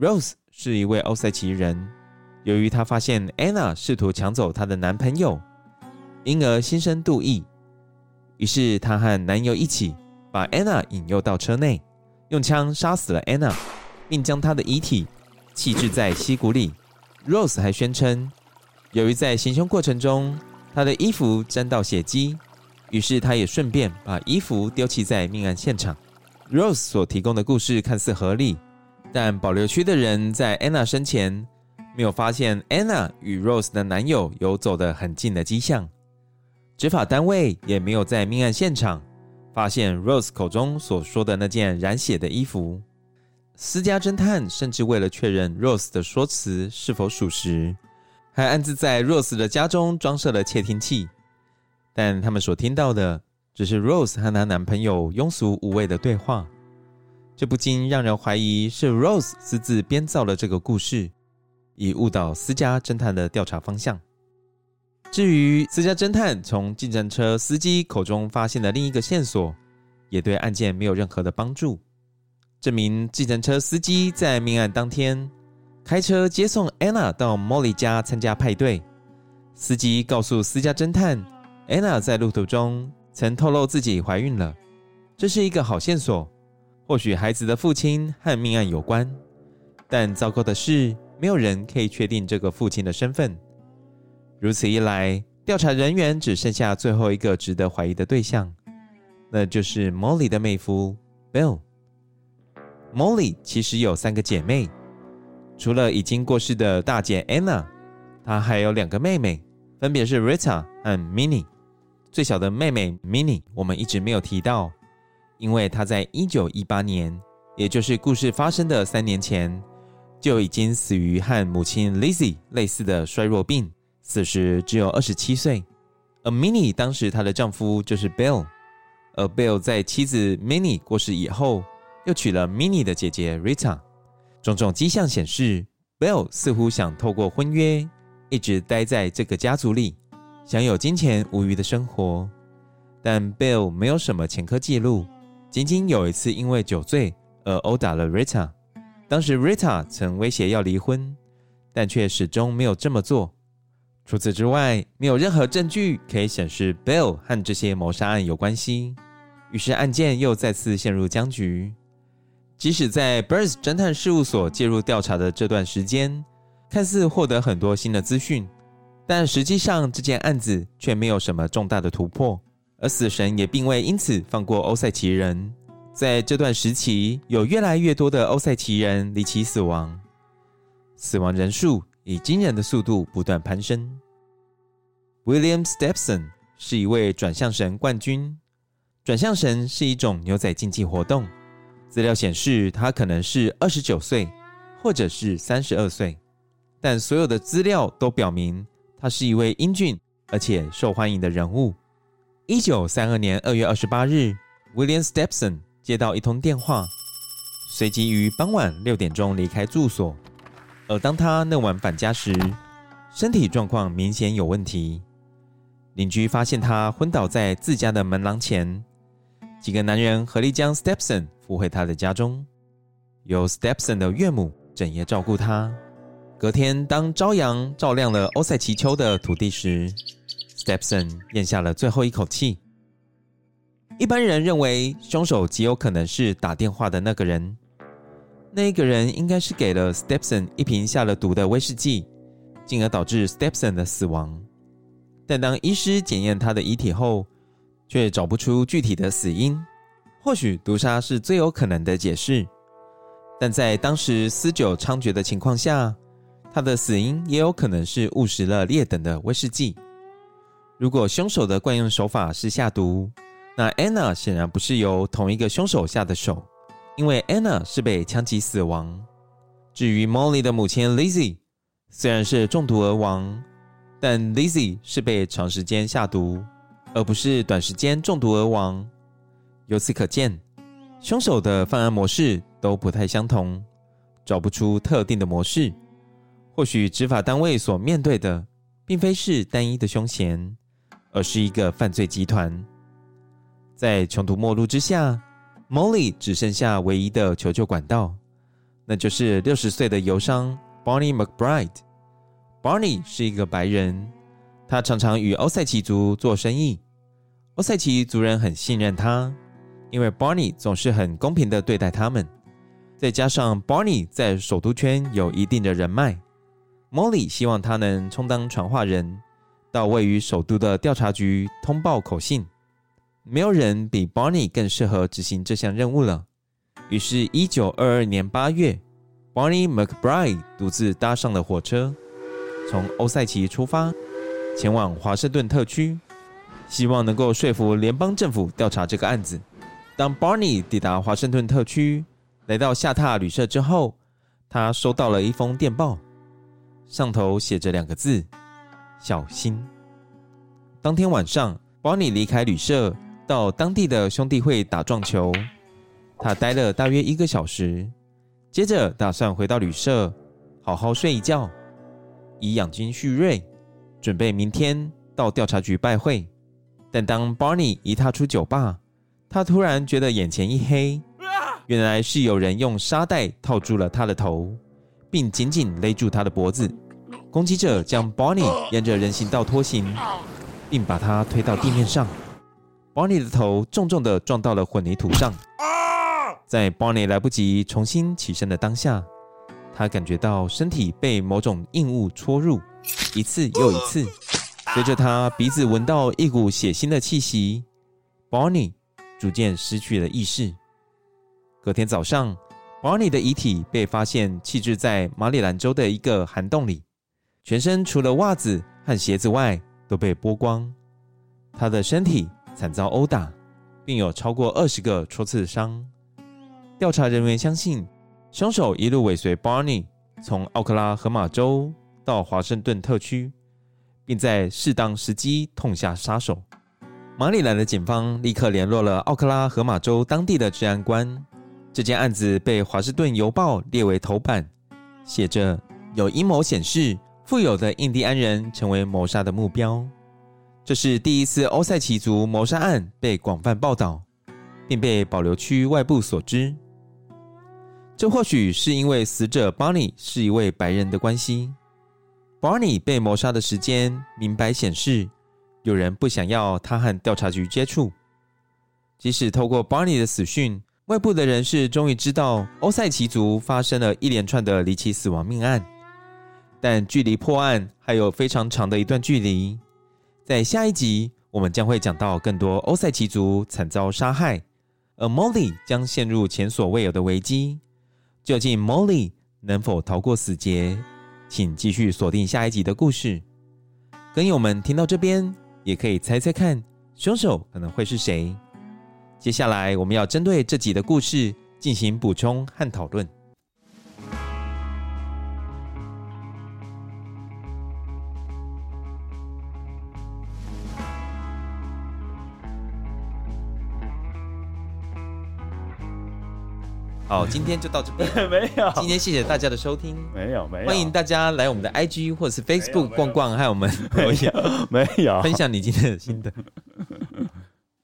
：Rose。是一位欧塞奇人，由于她发现安娜试图抢走她的男朋友，因而心生妒意，于是她和男友一起把安娜引诱到车内，用枪杀死了安娜，并将她的遗体弃置在溪谷里。Rose 还宣称，由于在行凶过程中她的衣服沾到血迹，于是他也顺便把衣服丢弃在命案现场。Rose 所提供的故事看似合理。但保留区的人在安娜生前没有发现安娜与 Rose 的男友有走得很近的迹象，执法单位也没有在命案现场发现 Rose 口中所说的那件染血的衣服。私家侦探甚至为了确认 Rose 的说辞是否属实，还暗自在 Rose 的家中装设了窃听器，但他们所听到的只是 Rose 和她男朋友庸俗无味的对话。这不禁让人怀疑是 Rose 私自编造了这个故事，以误导私家侦探的调查方向。至于私家侦探从计程车司机口中发现的另一个线索，也对案件没有任何的帮助。这名计程车司机在命案当天开车接送 Anna 到 Molly 家参加派对。司机告诉私家侦探，Anna 在路途中曾透露自己怀孕了，这是一个好线索。或许孩子的父亲和命案有关，但糟糕的是，没有人可以确定这个父亲的身份。如此一来，调查人员只剩下最后一个值得怀疑的对象，那就是 Molly 的妹夫 Bill。Molly 其实有三个姐妹，除了已经过世的大姐 Anna，她还有两个妹妹，分别是 Rita 和 Minnie。最小的妹妹 Minnie，我们一直没有提到。因为她在一九一八年，也就是故事发生的三年前，就已经死于和母亲 Lizzie 类似的衰弱病，此时只有二十七岁。而 Minnie 当时她的丈夫就是 Bill，而 Bill 在妻子 Minnie 过世以后，又娶了 Minnie 的姐姐 Rita。种种迹象显示，Bill 似乎想透过婚约，一直待在这个家族里，享有金钱无虞的生活。但 Bill 没有什么前科记录。仅仅有一次因为酒醉而殴打了 Rita，当时 Rita 曾威胁要离婚，但却始终没有这么做。除此之外，没有任何证据可以显示 Bill 和这些谋杀案有关系。于是案件又再次陷入僵局。即使在 Burns 侦探事务所介入调查的这段时间，看似获得很多新的资讯，但实际上这件案子却没有什么重大的突破。而死神也并未因此放过欧塞奇人。在这段时期，有越来越多的欧塞奇人离奇死亡，死亡人数以惊人的速度不断攀升。William Stepson 是一位转向神冠军。转向神是一种牛仔竞技活动。资料显示，他可能是二十九岁，或者是三十二岁，但所有的资料都表明他是一位英俊而且受欢迎的人物。一九三二年二月二十八日，William Stepson 接到一通电话，随即于傍晚六点钟离开住所。而当他那晚返家时，身体状况明显有问题。邻居发现他昏倒在自家的门廊前，几个男人合力将 Stepson 扶回他的家中，由 Stepson 的岳母整夜照顾他。隔天，当朝阳照亮了欧塞奇丘的土地时，Stepson 咽下了最后一口气。一般人认为，凶手极有可能是打电话的那个人。那个人应该是给了 Stepson 一瓶下了毒的威士忌，进而导致 Stepson 的死亡。但当医师检验他的遗体后，却找不出具体的死因。或许毒杀是最有可能的解释，但在当时私酒猖獗的情况下，他的死因也有可能是误食了劣等的威士忌。如果凶手的惯用手法是下毒，那 Anna 显然不是由同一个凶手下的手，因为 Anna 是被枪击死亡。至于 Molly 的母亲 Lizzie，虽然是中毒而亡，但 Lizzie 是被长时间下毒，而不是短时间中毒而亡。由此可见，凶手的犯案模式都不太相同，找不出特定的模式。或许执法单位所面对的，并非是单一的凶嫌。而是一个犯罪集团，在穷途末路之下，Molly 只剩下唯一的求救管道，那就是六十岁的邮商 Barney McBride。Barney 是一个白人，他常常与欧塞奇族做生意，欧塞奇族人很信任他，因为 Barney 总是很公平的对待他们。再加上 Barney 在首都圈有一定的人脉，Molly 希望他能充当传话人。到位于首都的调查局通报口信，没有人比 Barney 更适合执行这项任务了。于是，一九二二年八月，Barney McBride 独自搭上了火车，从欧塞奇出发，前往华盛顿特区，希望能够说服联邦政府调查这个案子。当 Barney 抵达华盛顿特区，来到下榻旅社之后，他收到了一封电报，上头写着两个字。小心。当天晚上巴尼离开旅社，到当地的兄弟会打撞球。他待了大约一个小时，接着打算回到旅社，好好睡一觉，以养精蓄锐，准备明天到调查局拜会。但当 Barney 一踏出酒吧，他突然觉得眼前一黑，原来是有人用沙袋套住了他的头，并紧紧勒住他的脖子。攻击者将 Bonnie 沿着人行道拖行，并把他推到地面上。Bonnie 的头重重地撞到了混凝土上。在 Bonnie 来不及重新起身的当下，他感觉到身体被某种硬物戳入，一次又一次。随着他鼻子闻到一股血腥的气息，Bonnie 逐渐失去了意识。隔天早上，Barney 的遗体被发现弃置在马里兰州的一个涵洞里，全身除了袜子和鞋子外都被剥光。他的身体惨遭殴打，并有超过二十个戳刺伤。调查人员相信，凶手一路尾随 Barney 从奥克拉荷马州到华盛顿特区。并在适当时机痛下杀手。马里兰的警方立刻联络了奥克拉荷马州当地的治安官。这件案子被《华盛顿邮报》列为头版，写着有阴谋显示富有的印第安人成为谋杀的目标。这是第一次欧塞奇族谋杀案被广泛报道，并被保留区外部所知。这或许是因为死者巴尼是一位白人的关系。Barney 被谋杀的时间明白显示，有人不想要他和调查局接触。即使透过 Barney 的死讯，外部的人士终于知道欧塞奇族发生了一连串的离奇死亡命案，但距离破案还有非常长的一段距离。在下一集，我们将会讲到更多欧塞奇族惨遭杀害，而 Molly 将陷入前所未有的危机。究竟 Molly 能否逃过死劫？请继续锁定下一集的故事。跟友们听到这边，也可以猜猜看，凶手可能会是谁？接下来我们要针对这集的故事进行补充和讨论。好，今天就到这边。没有，今天谢谢大家的收听。没有，没有。欢迎大家来我们的 IG 或者是 Facebook 逛逛，还有我们留言，没有 分享你今天的心得。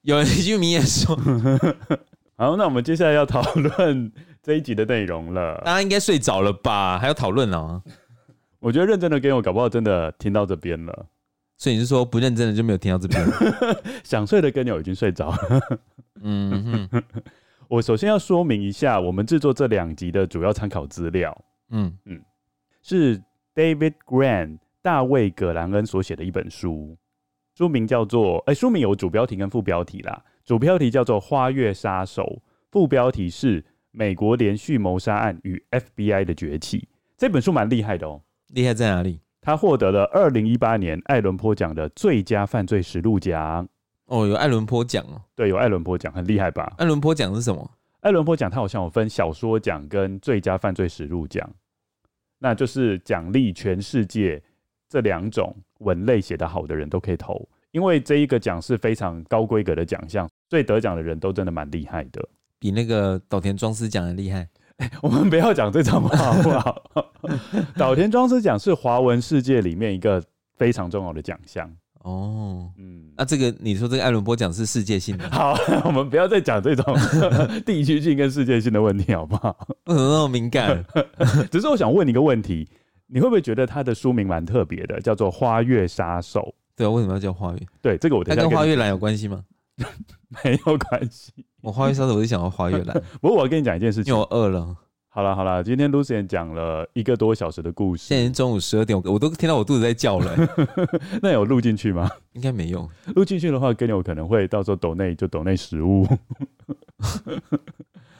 有人一句名言说：“ 好，那我们接下来要讨论这一集的内容了。”大家应该睡着了吧？还要讨论哦？我觉得认真的跟我搞不好真的听到这边了。所以你是说不认真的就没有听到这边？想睡的跟友已经睡着了。嗯哼。我首先要说明一下，我们制作这两集的主要参考资料，嗯嗯，是 David Grant 大卫葛兰恩所写的一本书，书名叫做，哎、欸，书名有主标题跟副标题啦，主标题叫做《花月杀手》，副标题是《美国连续谋杀案与 FBI 的崛起》。这本书蛮厉害的哦，厉害在哪里？他获得了二零一八年艾伦坡奖的最佳犯罪实录奖。哦，有艾伦坡奖哦，对，有艾伦坡奖，很厉害吧？艾伦坡奖是什么？艾伦坡奖它好像有分小说奖跟最佳犯罪实录奖，那就是奖励全世界这两种文类写得好的人都可以投，因为这一个奖是非常高规格的奖项，所以得奖的人都真的蛮厉害的，比那个岛田庄司奖的厉害。欸，我们不要讲这种话好不好？岛田庄司奖是华文世界里面一个非常重要的奖项。哦，嗯，那这个你说这个艾伦坡奖是世界性的？好，我们不要再讲这种地区性跟世界性的问题，好不好？为什么那么敏感？只是我想问你一个问题，你会不会觉得它的书名蛮特别的，叫做《花月杀手》？对啊，为什么要叫花月？对，这个我它跟花月兰有关系吗？没有关系。我花月杀手，我就想要花月兰。不过我要跟你讲一件事情，因为我饿了。好了好了，今天 Lucien 讲了一个多小时的故事，现在中午十二点，我都听到我肚子在叫了。那有录进去吗？应该没有。录进去的话，更有可能会到时候抖内就抖内食物。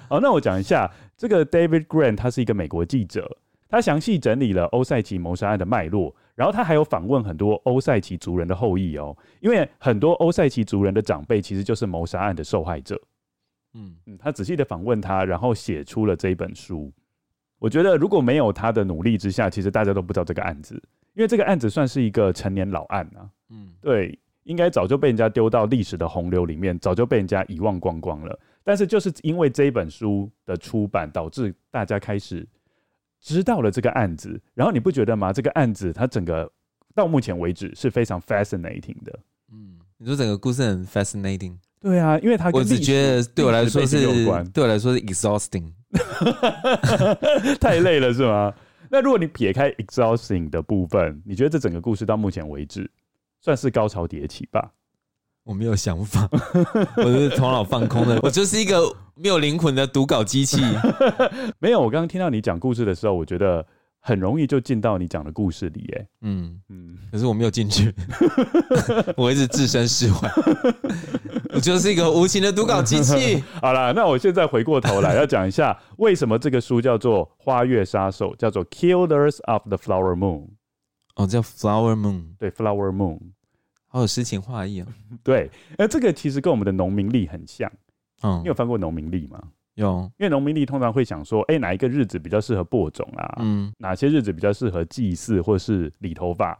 好，那我讲一下这个 David Grant 他是一个美国记者，他详细整理了欧塞奇谋杀案的脉络，然后他还有访问很多欧塞奇族人的后裔哦，因为很多欧塞奇族人的长辈其实就是谋杀案的受害者。嗯嗯，他仔细的访问他，然后写出了这一本书。我觉得如果没有他的努力之下，其实大家都不知道这个案子，因为这个案子算是一个陈年老案啊。嗯，对，应该早就被人家丢到历史的洪流里面，早就被人家遗忘光光了。但是就是因为这一本书的出版，导致大家开始知道了这个案子。然后你不觉得吗？这个案子它整个到目前为止是非常 fascinating 的。嗯，你说整个故事很 fascinating。对啊，因为它我只觉得对我来说是有关，对我来说是 exhausting，太累了是吗？那如果你撇开 exhausting 的部分，你觉得这整个故事到目前为止算是高潮迭起吧？我没有想法，我是头脑放空的，我就是一个没有灵魂的读稿机器。没有，我刚刚听到你讲故事的时候，我觉得。很容易就进到你讲的故事里，耶。嗯嗯，可是我没有进去，我一直置身事外，我就是一个无情的读稿机器。好了，那我现在回过头来要讲一下，为什么这个书叫做《花月杀手》，叫做《Killers of the Flower Moon》。哦，叫 Flower Moon，对，Flower Moon，好有诗情画意啊。对，那这个其实跟我们的农民历很像。嗯，你有翻过农民历吗？有，因为农民历通常会想说，哎、欸，哪一个日子比较适合播种啊？嗯，哪些日子比较适合祭祀或是理头发？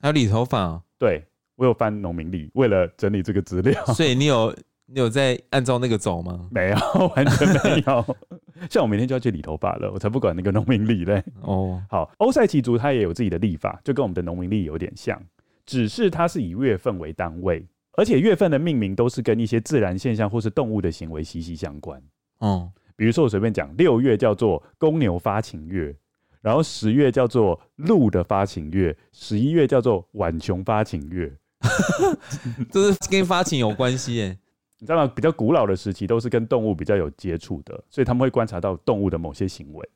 还有理头发？对，我有翻农民历，为了整理这个资料。所以你有你有在按照那个走吗？没有，完全没有。像我明天就要去理头发了，我才不管那个农民历嘞。哦，好，欧赛奇族它也有自己的历法，就跟我们的农民历有点像，只是它是以月份为单位，而且月份的命名都是跟一些自然现象或是动物的行为息息相关。哦，比如说我随便讲，六月叫做公牛发情月，然后十月叫做鹿的发情月，十一月叫做浣熊发情月，这是跟发情有关系耶。你知道吗？比较古老的时期都是跟动物比较有接触的，所以他们会观察到动物的某些行为。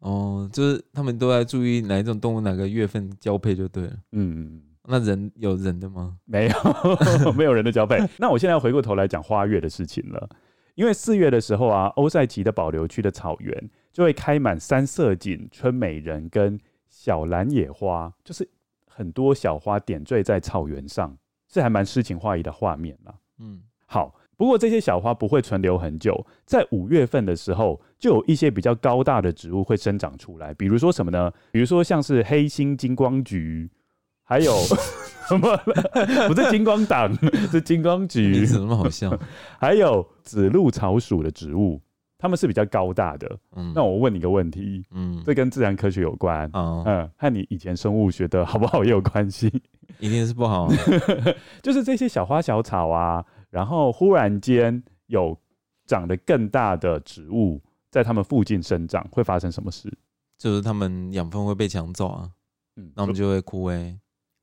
哦，就是他们都在注意哪一种动物哪个月份交配就对了。嗯，那人有人的吗？没有，没有人的交配。那我现在要回过头来讲花月的事情了。因为四月的时候啊，欧塞奇的保留区的草原就会开满三色堇、春美人跟小蓝野花，就是很多小花点缀在草原上，是还蛮诗情画意的画面啦。嗯，好，不过这些小花不会存留很久，在五月份的时候，就有一些比较高大的植物会生长出来，比如说什么呢？比如说像是黑心金光菊，还有。什么？不是金光党，是金光菊。你怎么那么好笑？还有紫露草属的植物，它们是比较高大的。嗯，那我问你个问题，嗯，这跟自然科学有关。哦，嗯，和你以前生物学的好不好也有关系。一定是不好。就是这些小花小草啊，然后忽然间有长得更大的植物在它们附近生长，会发生什么事？就是它们养分会被抢走啊，嗯，那我们就会枯萎。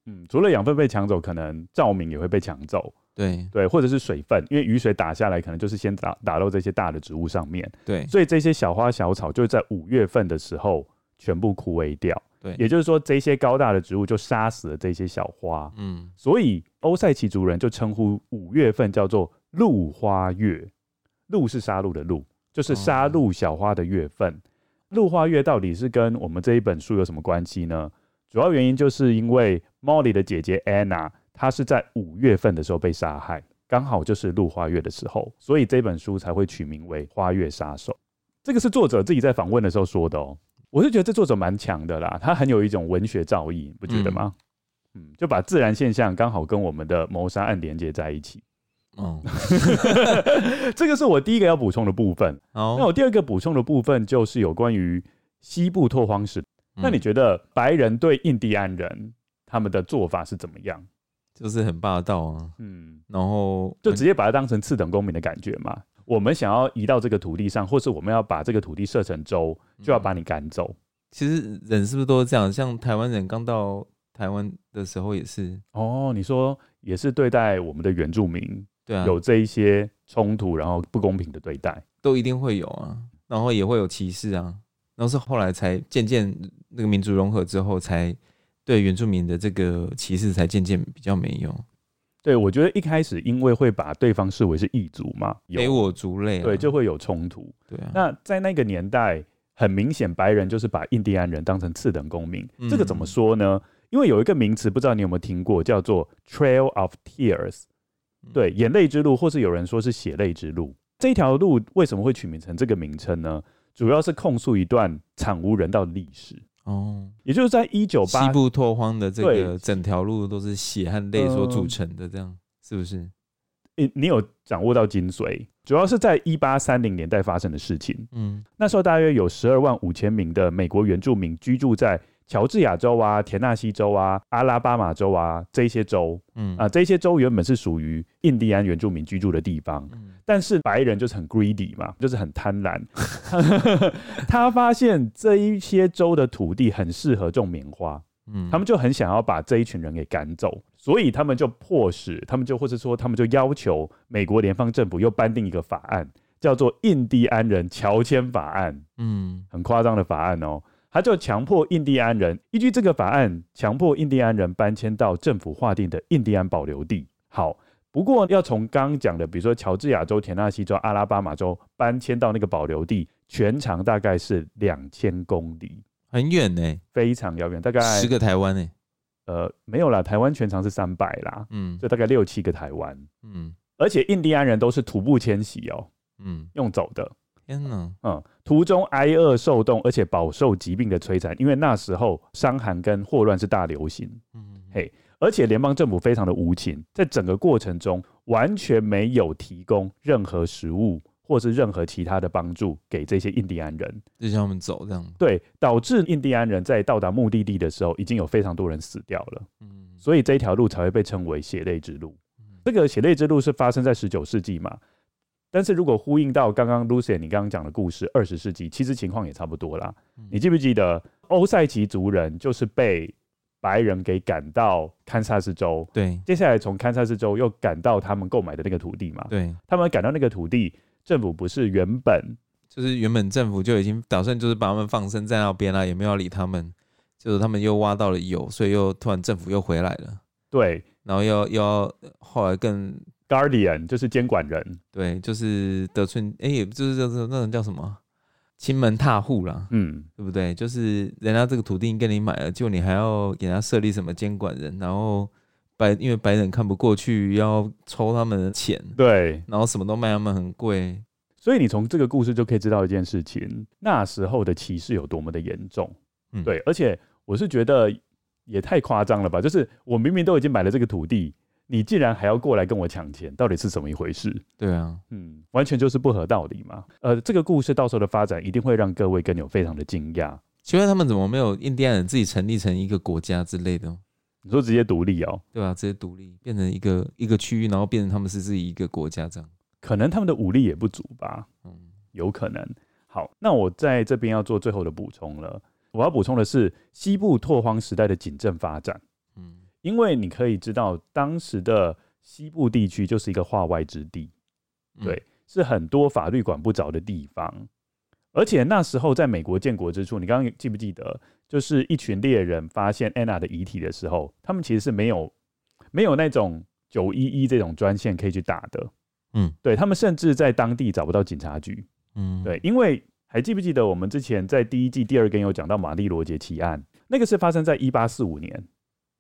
嗯，除了养分被抢走，可能照明也会被抢走。对对，或者是水分，因为雨水打下来，可能就是先打打到这些大的植物上面。对，所以这些小花小草就在五月份的时候全部枯萎掉。对，也就是说，这些高大的植物就杀死了这些小花。嗯，所以欧赛奇族人就称呼五月份叫做露花月。露是杀戮的鹿，就是杀戮小花的月份。露花月到底是跟我们这一本书有什么关系呢？主要原因就是因为 Molly 的姐姐 Anna，她是在五月份的时候被杀害，刚好就是入花月的时候，所以这本书才会取名为《花月杀手》。这个是作者自己在访问的时候说的哦。我是觉得这作者蛮强的啦，他很有一种文学造诣，不觉得吗？嗯，嗯，就把自然现象刚好跟我们的谋杀案连接在一起。哦，这个是我第一个要补充的部分。哦，那我第二个补充的部分就是有关于西部拓荒史。那你觉得白人对印第安人他们的做法是怎么样？就是很霸道啊，嗯，然后就直接把它当成次等公民的感觉嘛。我们想要移到这个土地上，或是我们要把这个土地设成州，就要把你赶走。其实人是不是都是这样？像台湾人刚到台湾的时候也是。哦，你说也是对待我们的原住民，对啊，有这一些冲突，然后不公平的对待，都一定会有啊，然后也会有歧视啊。然后是后来才渐渐那个民族融合之后，才对原住民的这个歧视才渐渐比较没有。对，我觉得一开始因为会把对方视为是异族嘛，非我族类，对，就会有冲突。对啊。那在那个年代，很明显白人就是把印第安人当成次等公民。这个怎么说呢？因为有一个名词，不知道你有没有听过，叫做 Trail of Tears，对，眼泪之路，或是有人说是血泪之路。这条路为什么会取名成这个名称呢？主要是控诉一段惨无人道的历史哦，也就是在一九八西部拓荒的这个整条路都是血和泪所组成的，这样是不是？你你有掌握到精髓？主要是在一八三零年代发生的事情。嗯，那时候大约有十二万五千名的美国原住民居住在乔治亚州啊、田纳西州啊、阿拉巴马州啊这些州，嗯。啊，这些州原本是属于印第安原住民居住的地方，嗯。但是白人就是很 greedy 嘛，就是很贪婪，他发现这一些州的土地很适合种棉花，嗯，他们就很想要把这一群人给赶走，所以他们就迫使他们就或者说他们就要求美国联邦政府又颁定一个法案。叫做印第安人乔迁法案，嗯，很夸张的法案哦。他就强迫印第安人依据这个法案，强迫印第安人搬迁到政府划定的印第安保留地。好，不过要从刚刚讲的，比如说乔治亚州、田纳西州、阿拉巴马州搬迁到那个保留地，全长大概是两千公里，很远呢，非常遥远，大概十个台湾呢。呃，没有啦，台湾全长是三百啦，嗯，就大概六七个台湾。嗯，而且印第安人都是徒步迁徙哦。嗯，用走的，天哪，嗯，途中挨饿受冻，而且饱受疾病的摧残，因为那时候伤寒跟霍乱是大流行，嗯，嘿，而且联邦政府非常的无情，在整个过程中完全没有提供任何食物或是任何其他的帮助给这些印第安人，就像他们走这样，对，导致印第安人在到达目的地的时候，已经有非常多人死掉了，嗯，所以这条路才会被称为血泪之路。这个血泪之路是发生在十九世纪嘛？但是如果呼应到刚刚 Lucien 你刚刚讲的故事，二十世纪其实情况也差不多啦。嗯、你记不记得欧塞奇族人就是被白人给赶到堪萨斯州？对，接下来从堪萨斯州又赶到他们购买的那个土地嘛？对，他们赶到那个土地，政府不是原本就是原本政府就已经打算就是把他们放生在那边啦，也没有理他们，就是他们又挖到了油，所以又突然政府又回来了。对，然后又又要后来更。Guardian 就是监管人，对，就是得寸，哎、欸，也就是就是那种叫什么，亲门踏户啦，嗯，对不对？就是人家这个土地给你买了，就你还要给他设立什么监管人，然后白因为白人看不过去，要抽他们的钱，对，然后什么都卖他们很贵，所以你从这个故事就可以知道一件事情，那时候的歧视有多么的严重，嗯，对，而且我是觉得也太夸张了吧，就是我明明都已经买了这个土地。你既然还要过来跟我抢钱，到底是怎么一回事？对啊，嗯，完全就是不合道理嘛。呃，这个故事到时候的发展一定会让各位更有非常的惊讶。请问他们怎么没有印第安人自己成立成一个国家之类的？你说直接独立哦？对啊，直接独立变成一个一个区域，然后变成他们是自己一个国家这样？可能他们的武力也不足吧？嗯，有可能。好，那我在这边要做最后的补充了。我要补充的是西部拓荒时代的谨慎发展。嗯。因为你可以知道，当时的西部地区就是一个化外之地，对，是很多法律管不着的地方。而且那时候在美国建国之初，你刚刚记不记得，就是一群猎人发现安娜的遗体的时候，他们其实是没有没有那种九一一这种专线可以去打的，嗯，对，他们甚至在当地找不到警察局，嗯，对，因为还记不记得我们之前在第一季第二根有讲到玛丽罗杰奇案，那个是发生在一八四五年。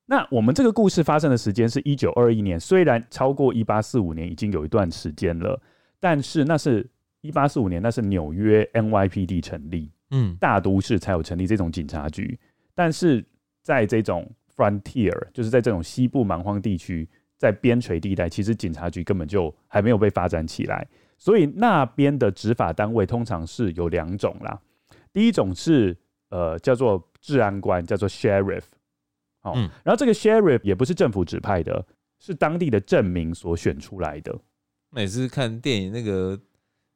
那我们这个故事发生的时间是一九二一年，虽然超过一八四五年已经有一段时间了，但是那是一八四五年，那是纽约 NYPD 成立，嗯，大都市才有成立这种警察局，但是在这种 frontier，就是在这种西部蛮荒地区，在边陲地带，其实警察局根本就还没有被发展起来，所以那边的执法单位通常是有两种啦，第一种是呃叫做治安官，叫做 sheriff。哦，嗯，然后这个 sheriff 也不是政府指派的，是当地的镇民所选出来的。每次看电影，那个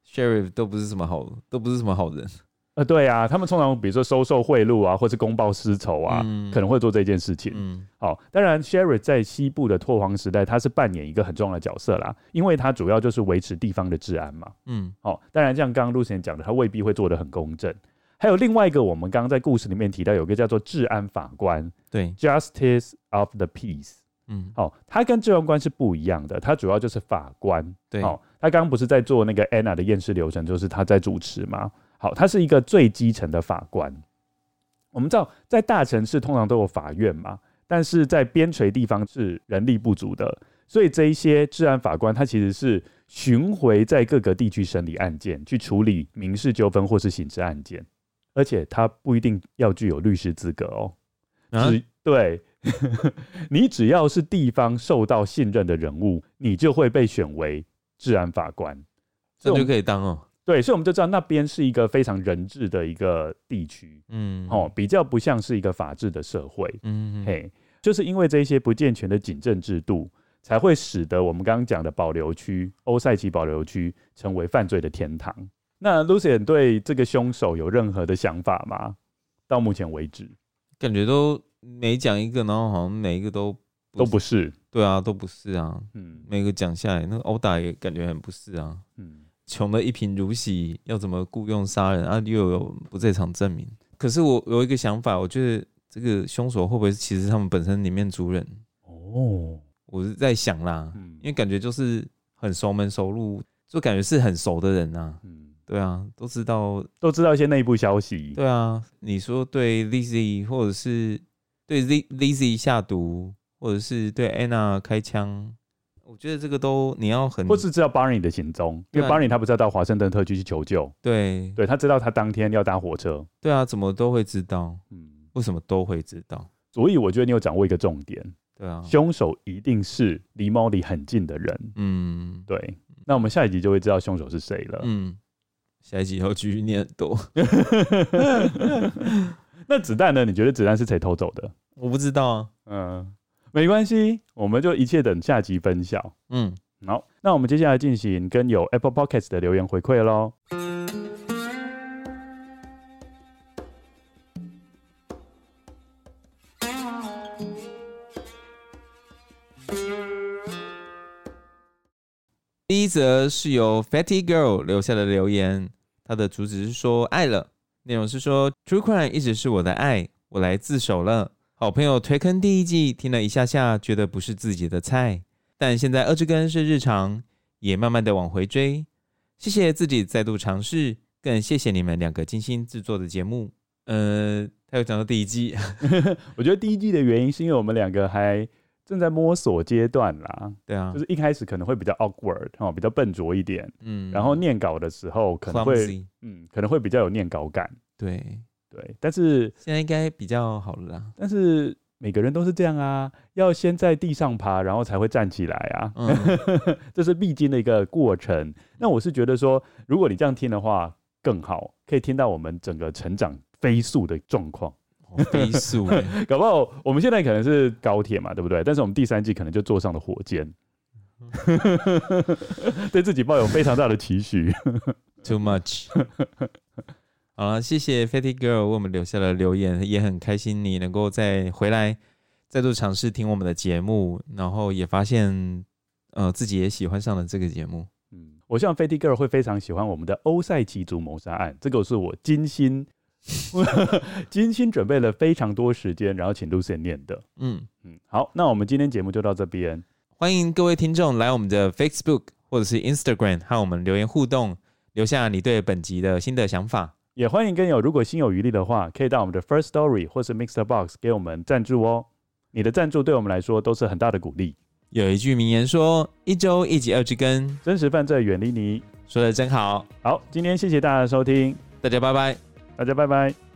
sheriff 都不是什么好，都不是什么好人。呃，对啊，他们通常比如说收受贿赂啊，或是公报私仇啊，嗯，可能会做这件事情。嗯，好，当然 sheriff 在西部的拓荒时代，他是扮演一个很重要的角色啦，因为他主要就是维持地方的治安嘛。嗯，好，当然像刚刚 Lucien 讲的，他未必会做的很公正。还有另外一个，我们刚刚在故事里面提到，有个叫做治安法官，对，Justice of the Peace，嗯，好，他跟治安官是不一样的，他主要就是法官，对，好，他刚刚不是在做那个 Anna 的验尸流程，就是他在主持嘛？好，他是一个最基层的法官。我们知道，在大城市通常都有法院嘛，但是在边陲地方是人力不足的，所以这一些治安法官他其实是巡回在各个地区审理案件，去处理民事纠纷或是刑事案件。而且他不一定要具有律师资格哦，啊、只对。你只要是地方受到信任的人物，你就会被选为治安法官，这就可以当哦。对，所以我们就知道那边是一个非常人治的一个地区，嗯，哦，比较不像是一个法治的社会，嗯，嘿，就是因为这些不健全的警政制度，才会使得我们刚刚讲的保留区欧塞奇保留区成为犯罪的天堂。那 Lucian 对这个凶手有任何的想法吗？到目前为止，感觉都每讲一个，然后好像每一个都不都不是，对啊，都不是啊，嗯，每个讲下来，那个殴打也感觉很不是啊，嗯，穷的一贫如洗，要怎么雇佣杀人啊？又有不在场证明。可是我有一个想法，我觉得这个凶手会不会其实他们本身里面族人？哦，我是在想啦，嗯因为感觉就是很熟门熟路，就感觉是很熟的人啊。嗯，对啊，都知道。都知道一些内部消息，对啊，你说对 Lizzy 或者是对 Lizzy 下毒，或者是对 Anna 开枪，我觉得这个都你要很或是知道 Barney 的行踪，因为 Barney 他不知道到华盛顿特区去求救，对对他知道他当天要搭火车，对啊，怎么都会知道？嗯，为什么都会知道？所以我觉得你有掌握一个重点，对啊，凶手一定是离 Molly 很近的人，嗯对，那我们下一集就会知道凶手是谁了。嗯，下一集要继续念很多，那子弹呢？你觉得子弹是谁偷走的？我不知道啊。嗯，没关系，我们就一切等下集分晓。嗯，好，那我们接下来进行跟有 Apple Podcast 的留言回馈喽。第一则是由 Fatty Girl 留下的留言，他的主旨是说爱了，内容是说 True Crime 一直是我的爱，我来自首了。好朋友推坑第一季听了一下下，觉得不是自己的菜，但现在二之根是日常，也慢慢的往回追。谢谢自己再度尝试，更谢谢你们两个精心制作的节目。呃，他有讲到第一季，我觉得第一季的原因是因为我们两个还正在摸索阶段啦，对啊，就是一开始可能会比较 awkward 哦，比较笨拙一点，嗯，然后念稿的时候可能会 Clumsy 嗯，可能会比较有念稿感，对，对，但是现在应该比较好了啦。但是每个人都是这样啊，要先在地上爬，然后才会站起来啊，嗯。这是必经的一个过程。那我是觉得说，如果你这样听的话更好，可以听到我们整个成长飞速的状况。哦飞速 欸，搞不好我们现在可能是高铁嘛，对不对？但是我们第三季可能就坐上了火箭，对自己抱有非常大的期许。Too much。好了，谢谢 Fatty Girl 为我们留下了留言，也很开心你能够再回来，再度尝试听我们的节目，然后也发现，呃，自己也喜欢上了这个节目。嗯，我希望 Fatty Girl 会非常喜欢我们的欧赛奇族谋杀案，这个是我精心 精心准备了非常多时间，然后请 Lucien 念的。嗯，嗯，好，那我们今天节目就到这边。欢迎各位听众来我们的 Facebook 或者是 Instagram 和我们留言互动，留下你对本集的新的想法。也欢迎跟友，如果心有余力的话，可以到我们的 First Story 或是 Mixer Box 给我们赞助哦。你的赞助对我们来说都是很大的鼓励。有一句名言说：“一周一集二之根。真实犯罪远离你。”说的真好，好，今天谢谢大家的收听，大家拜拜。大家拜拜。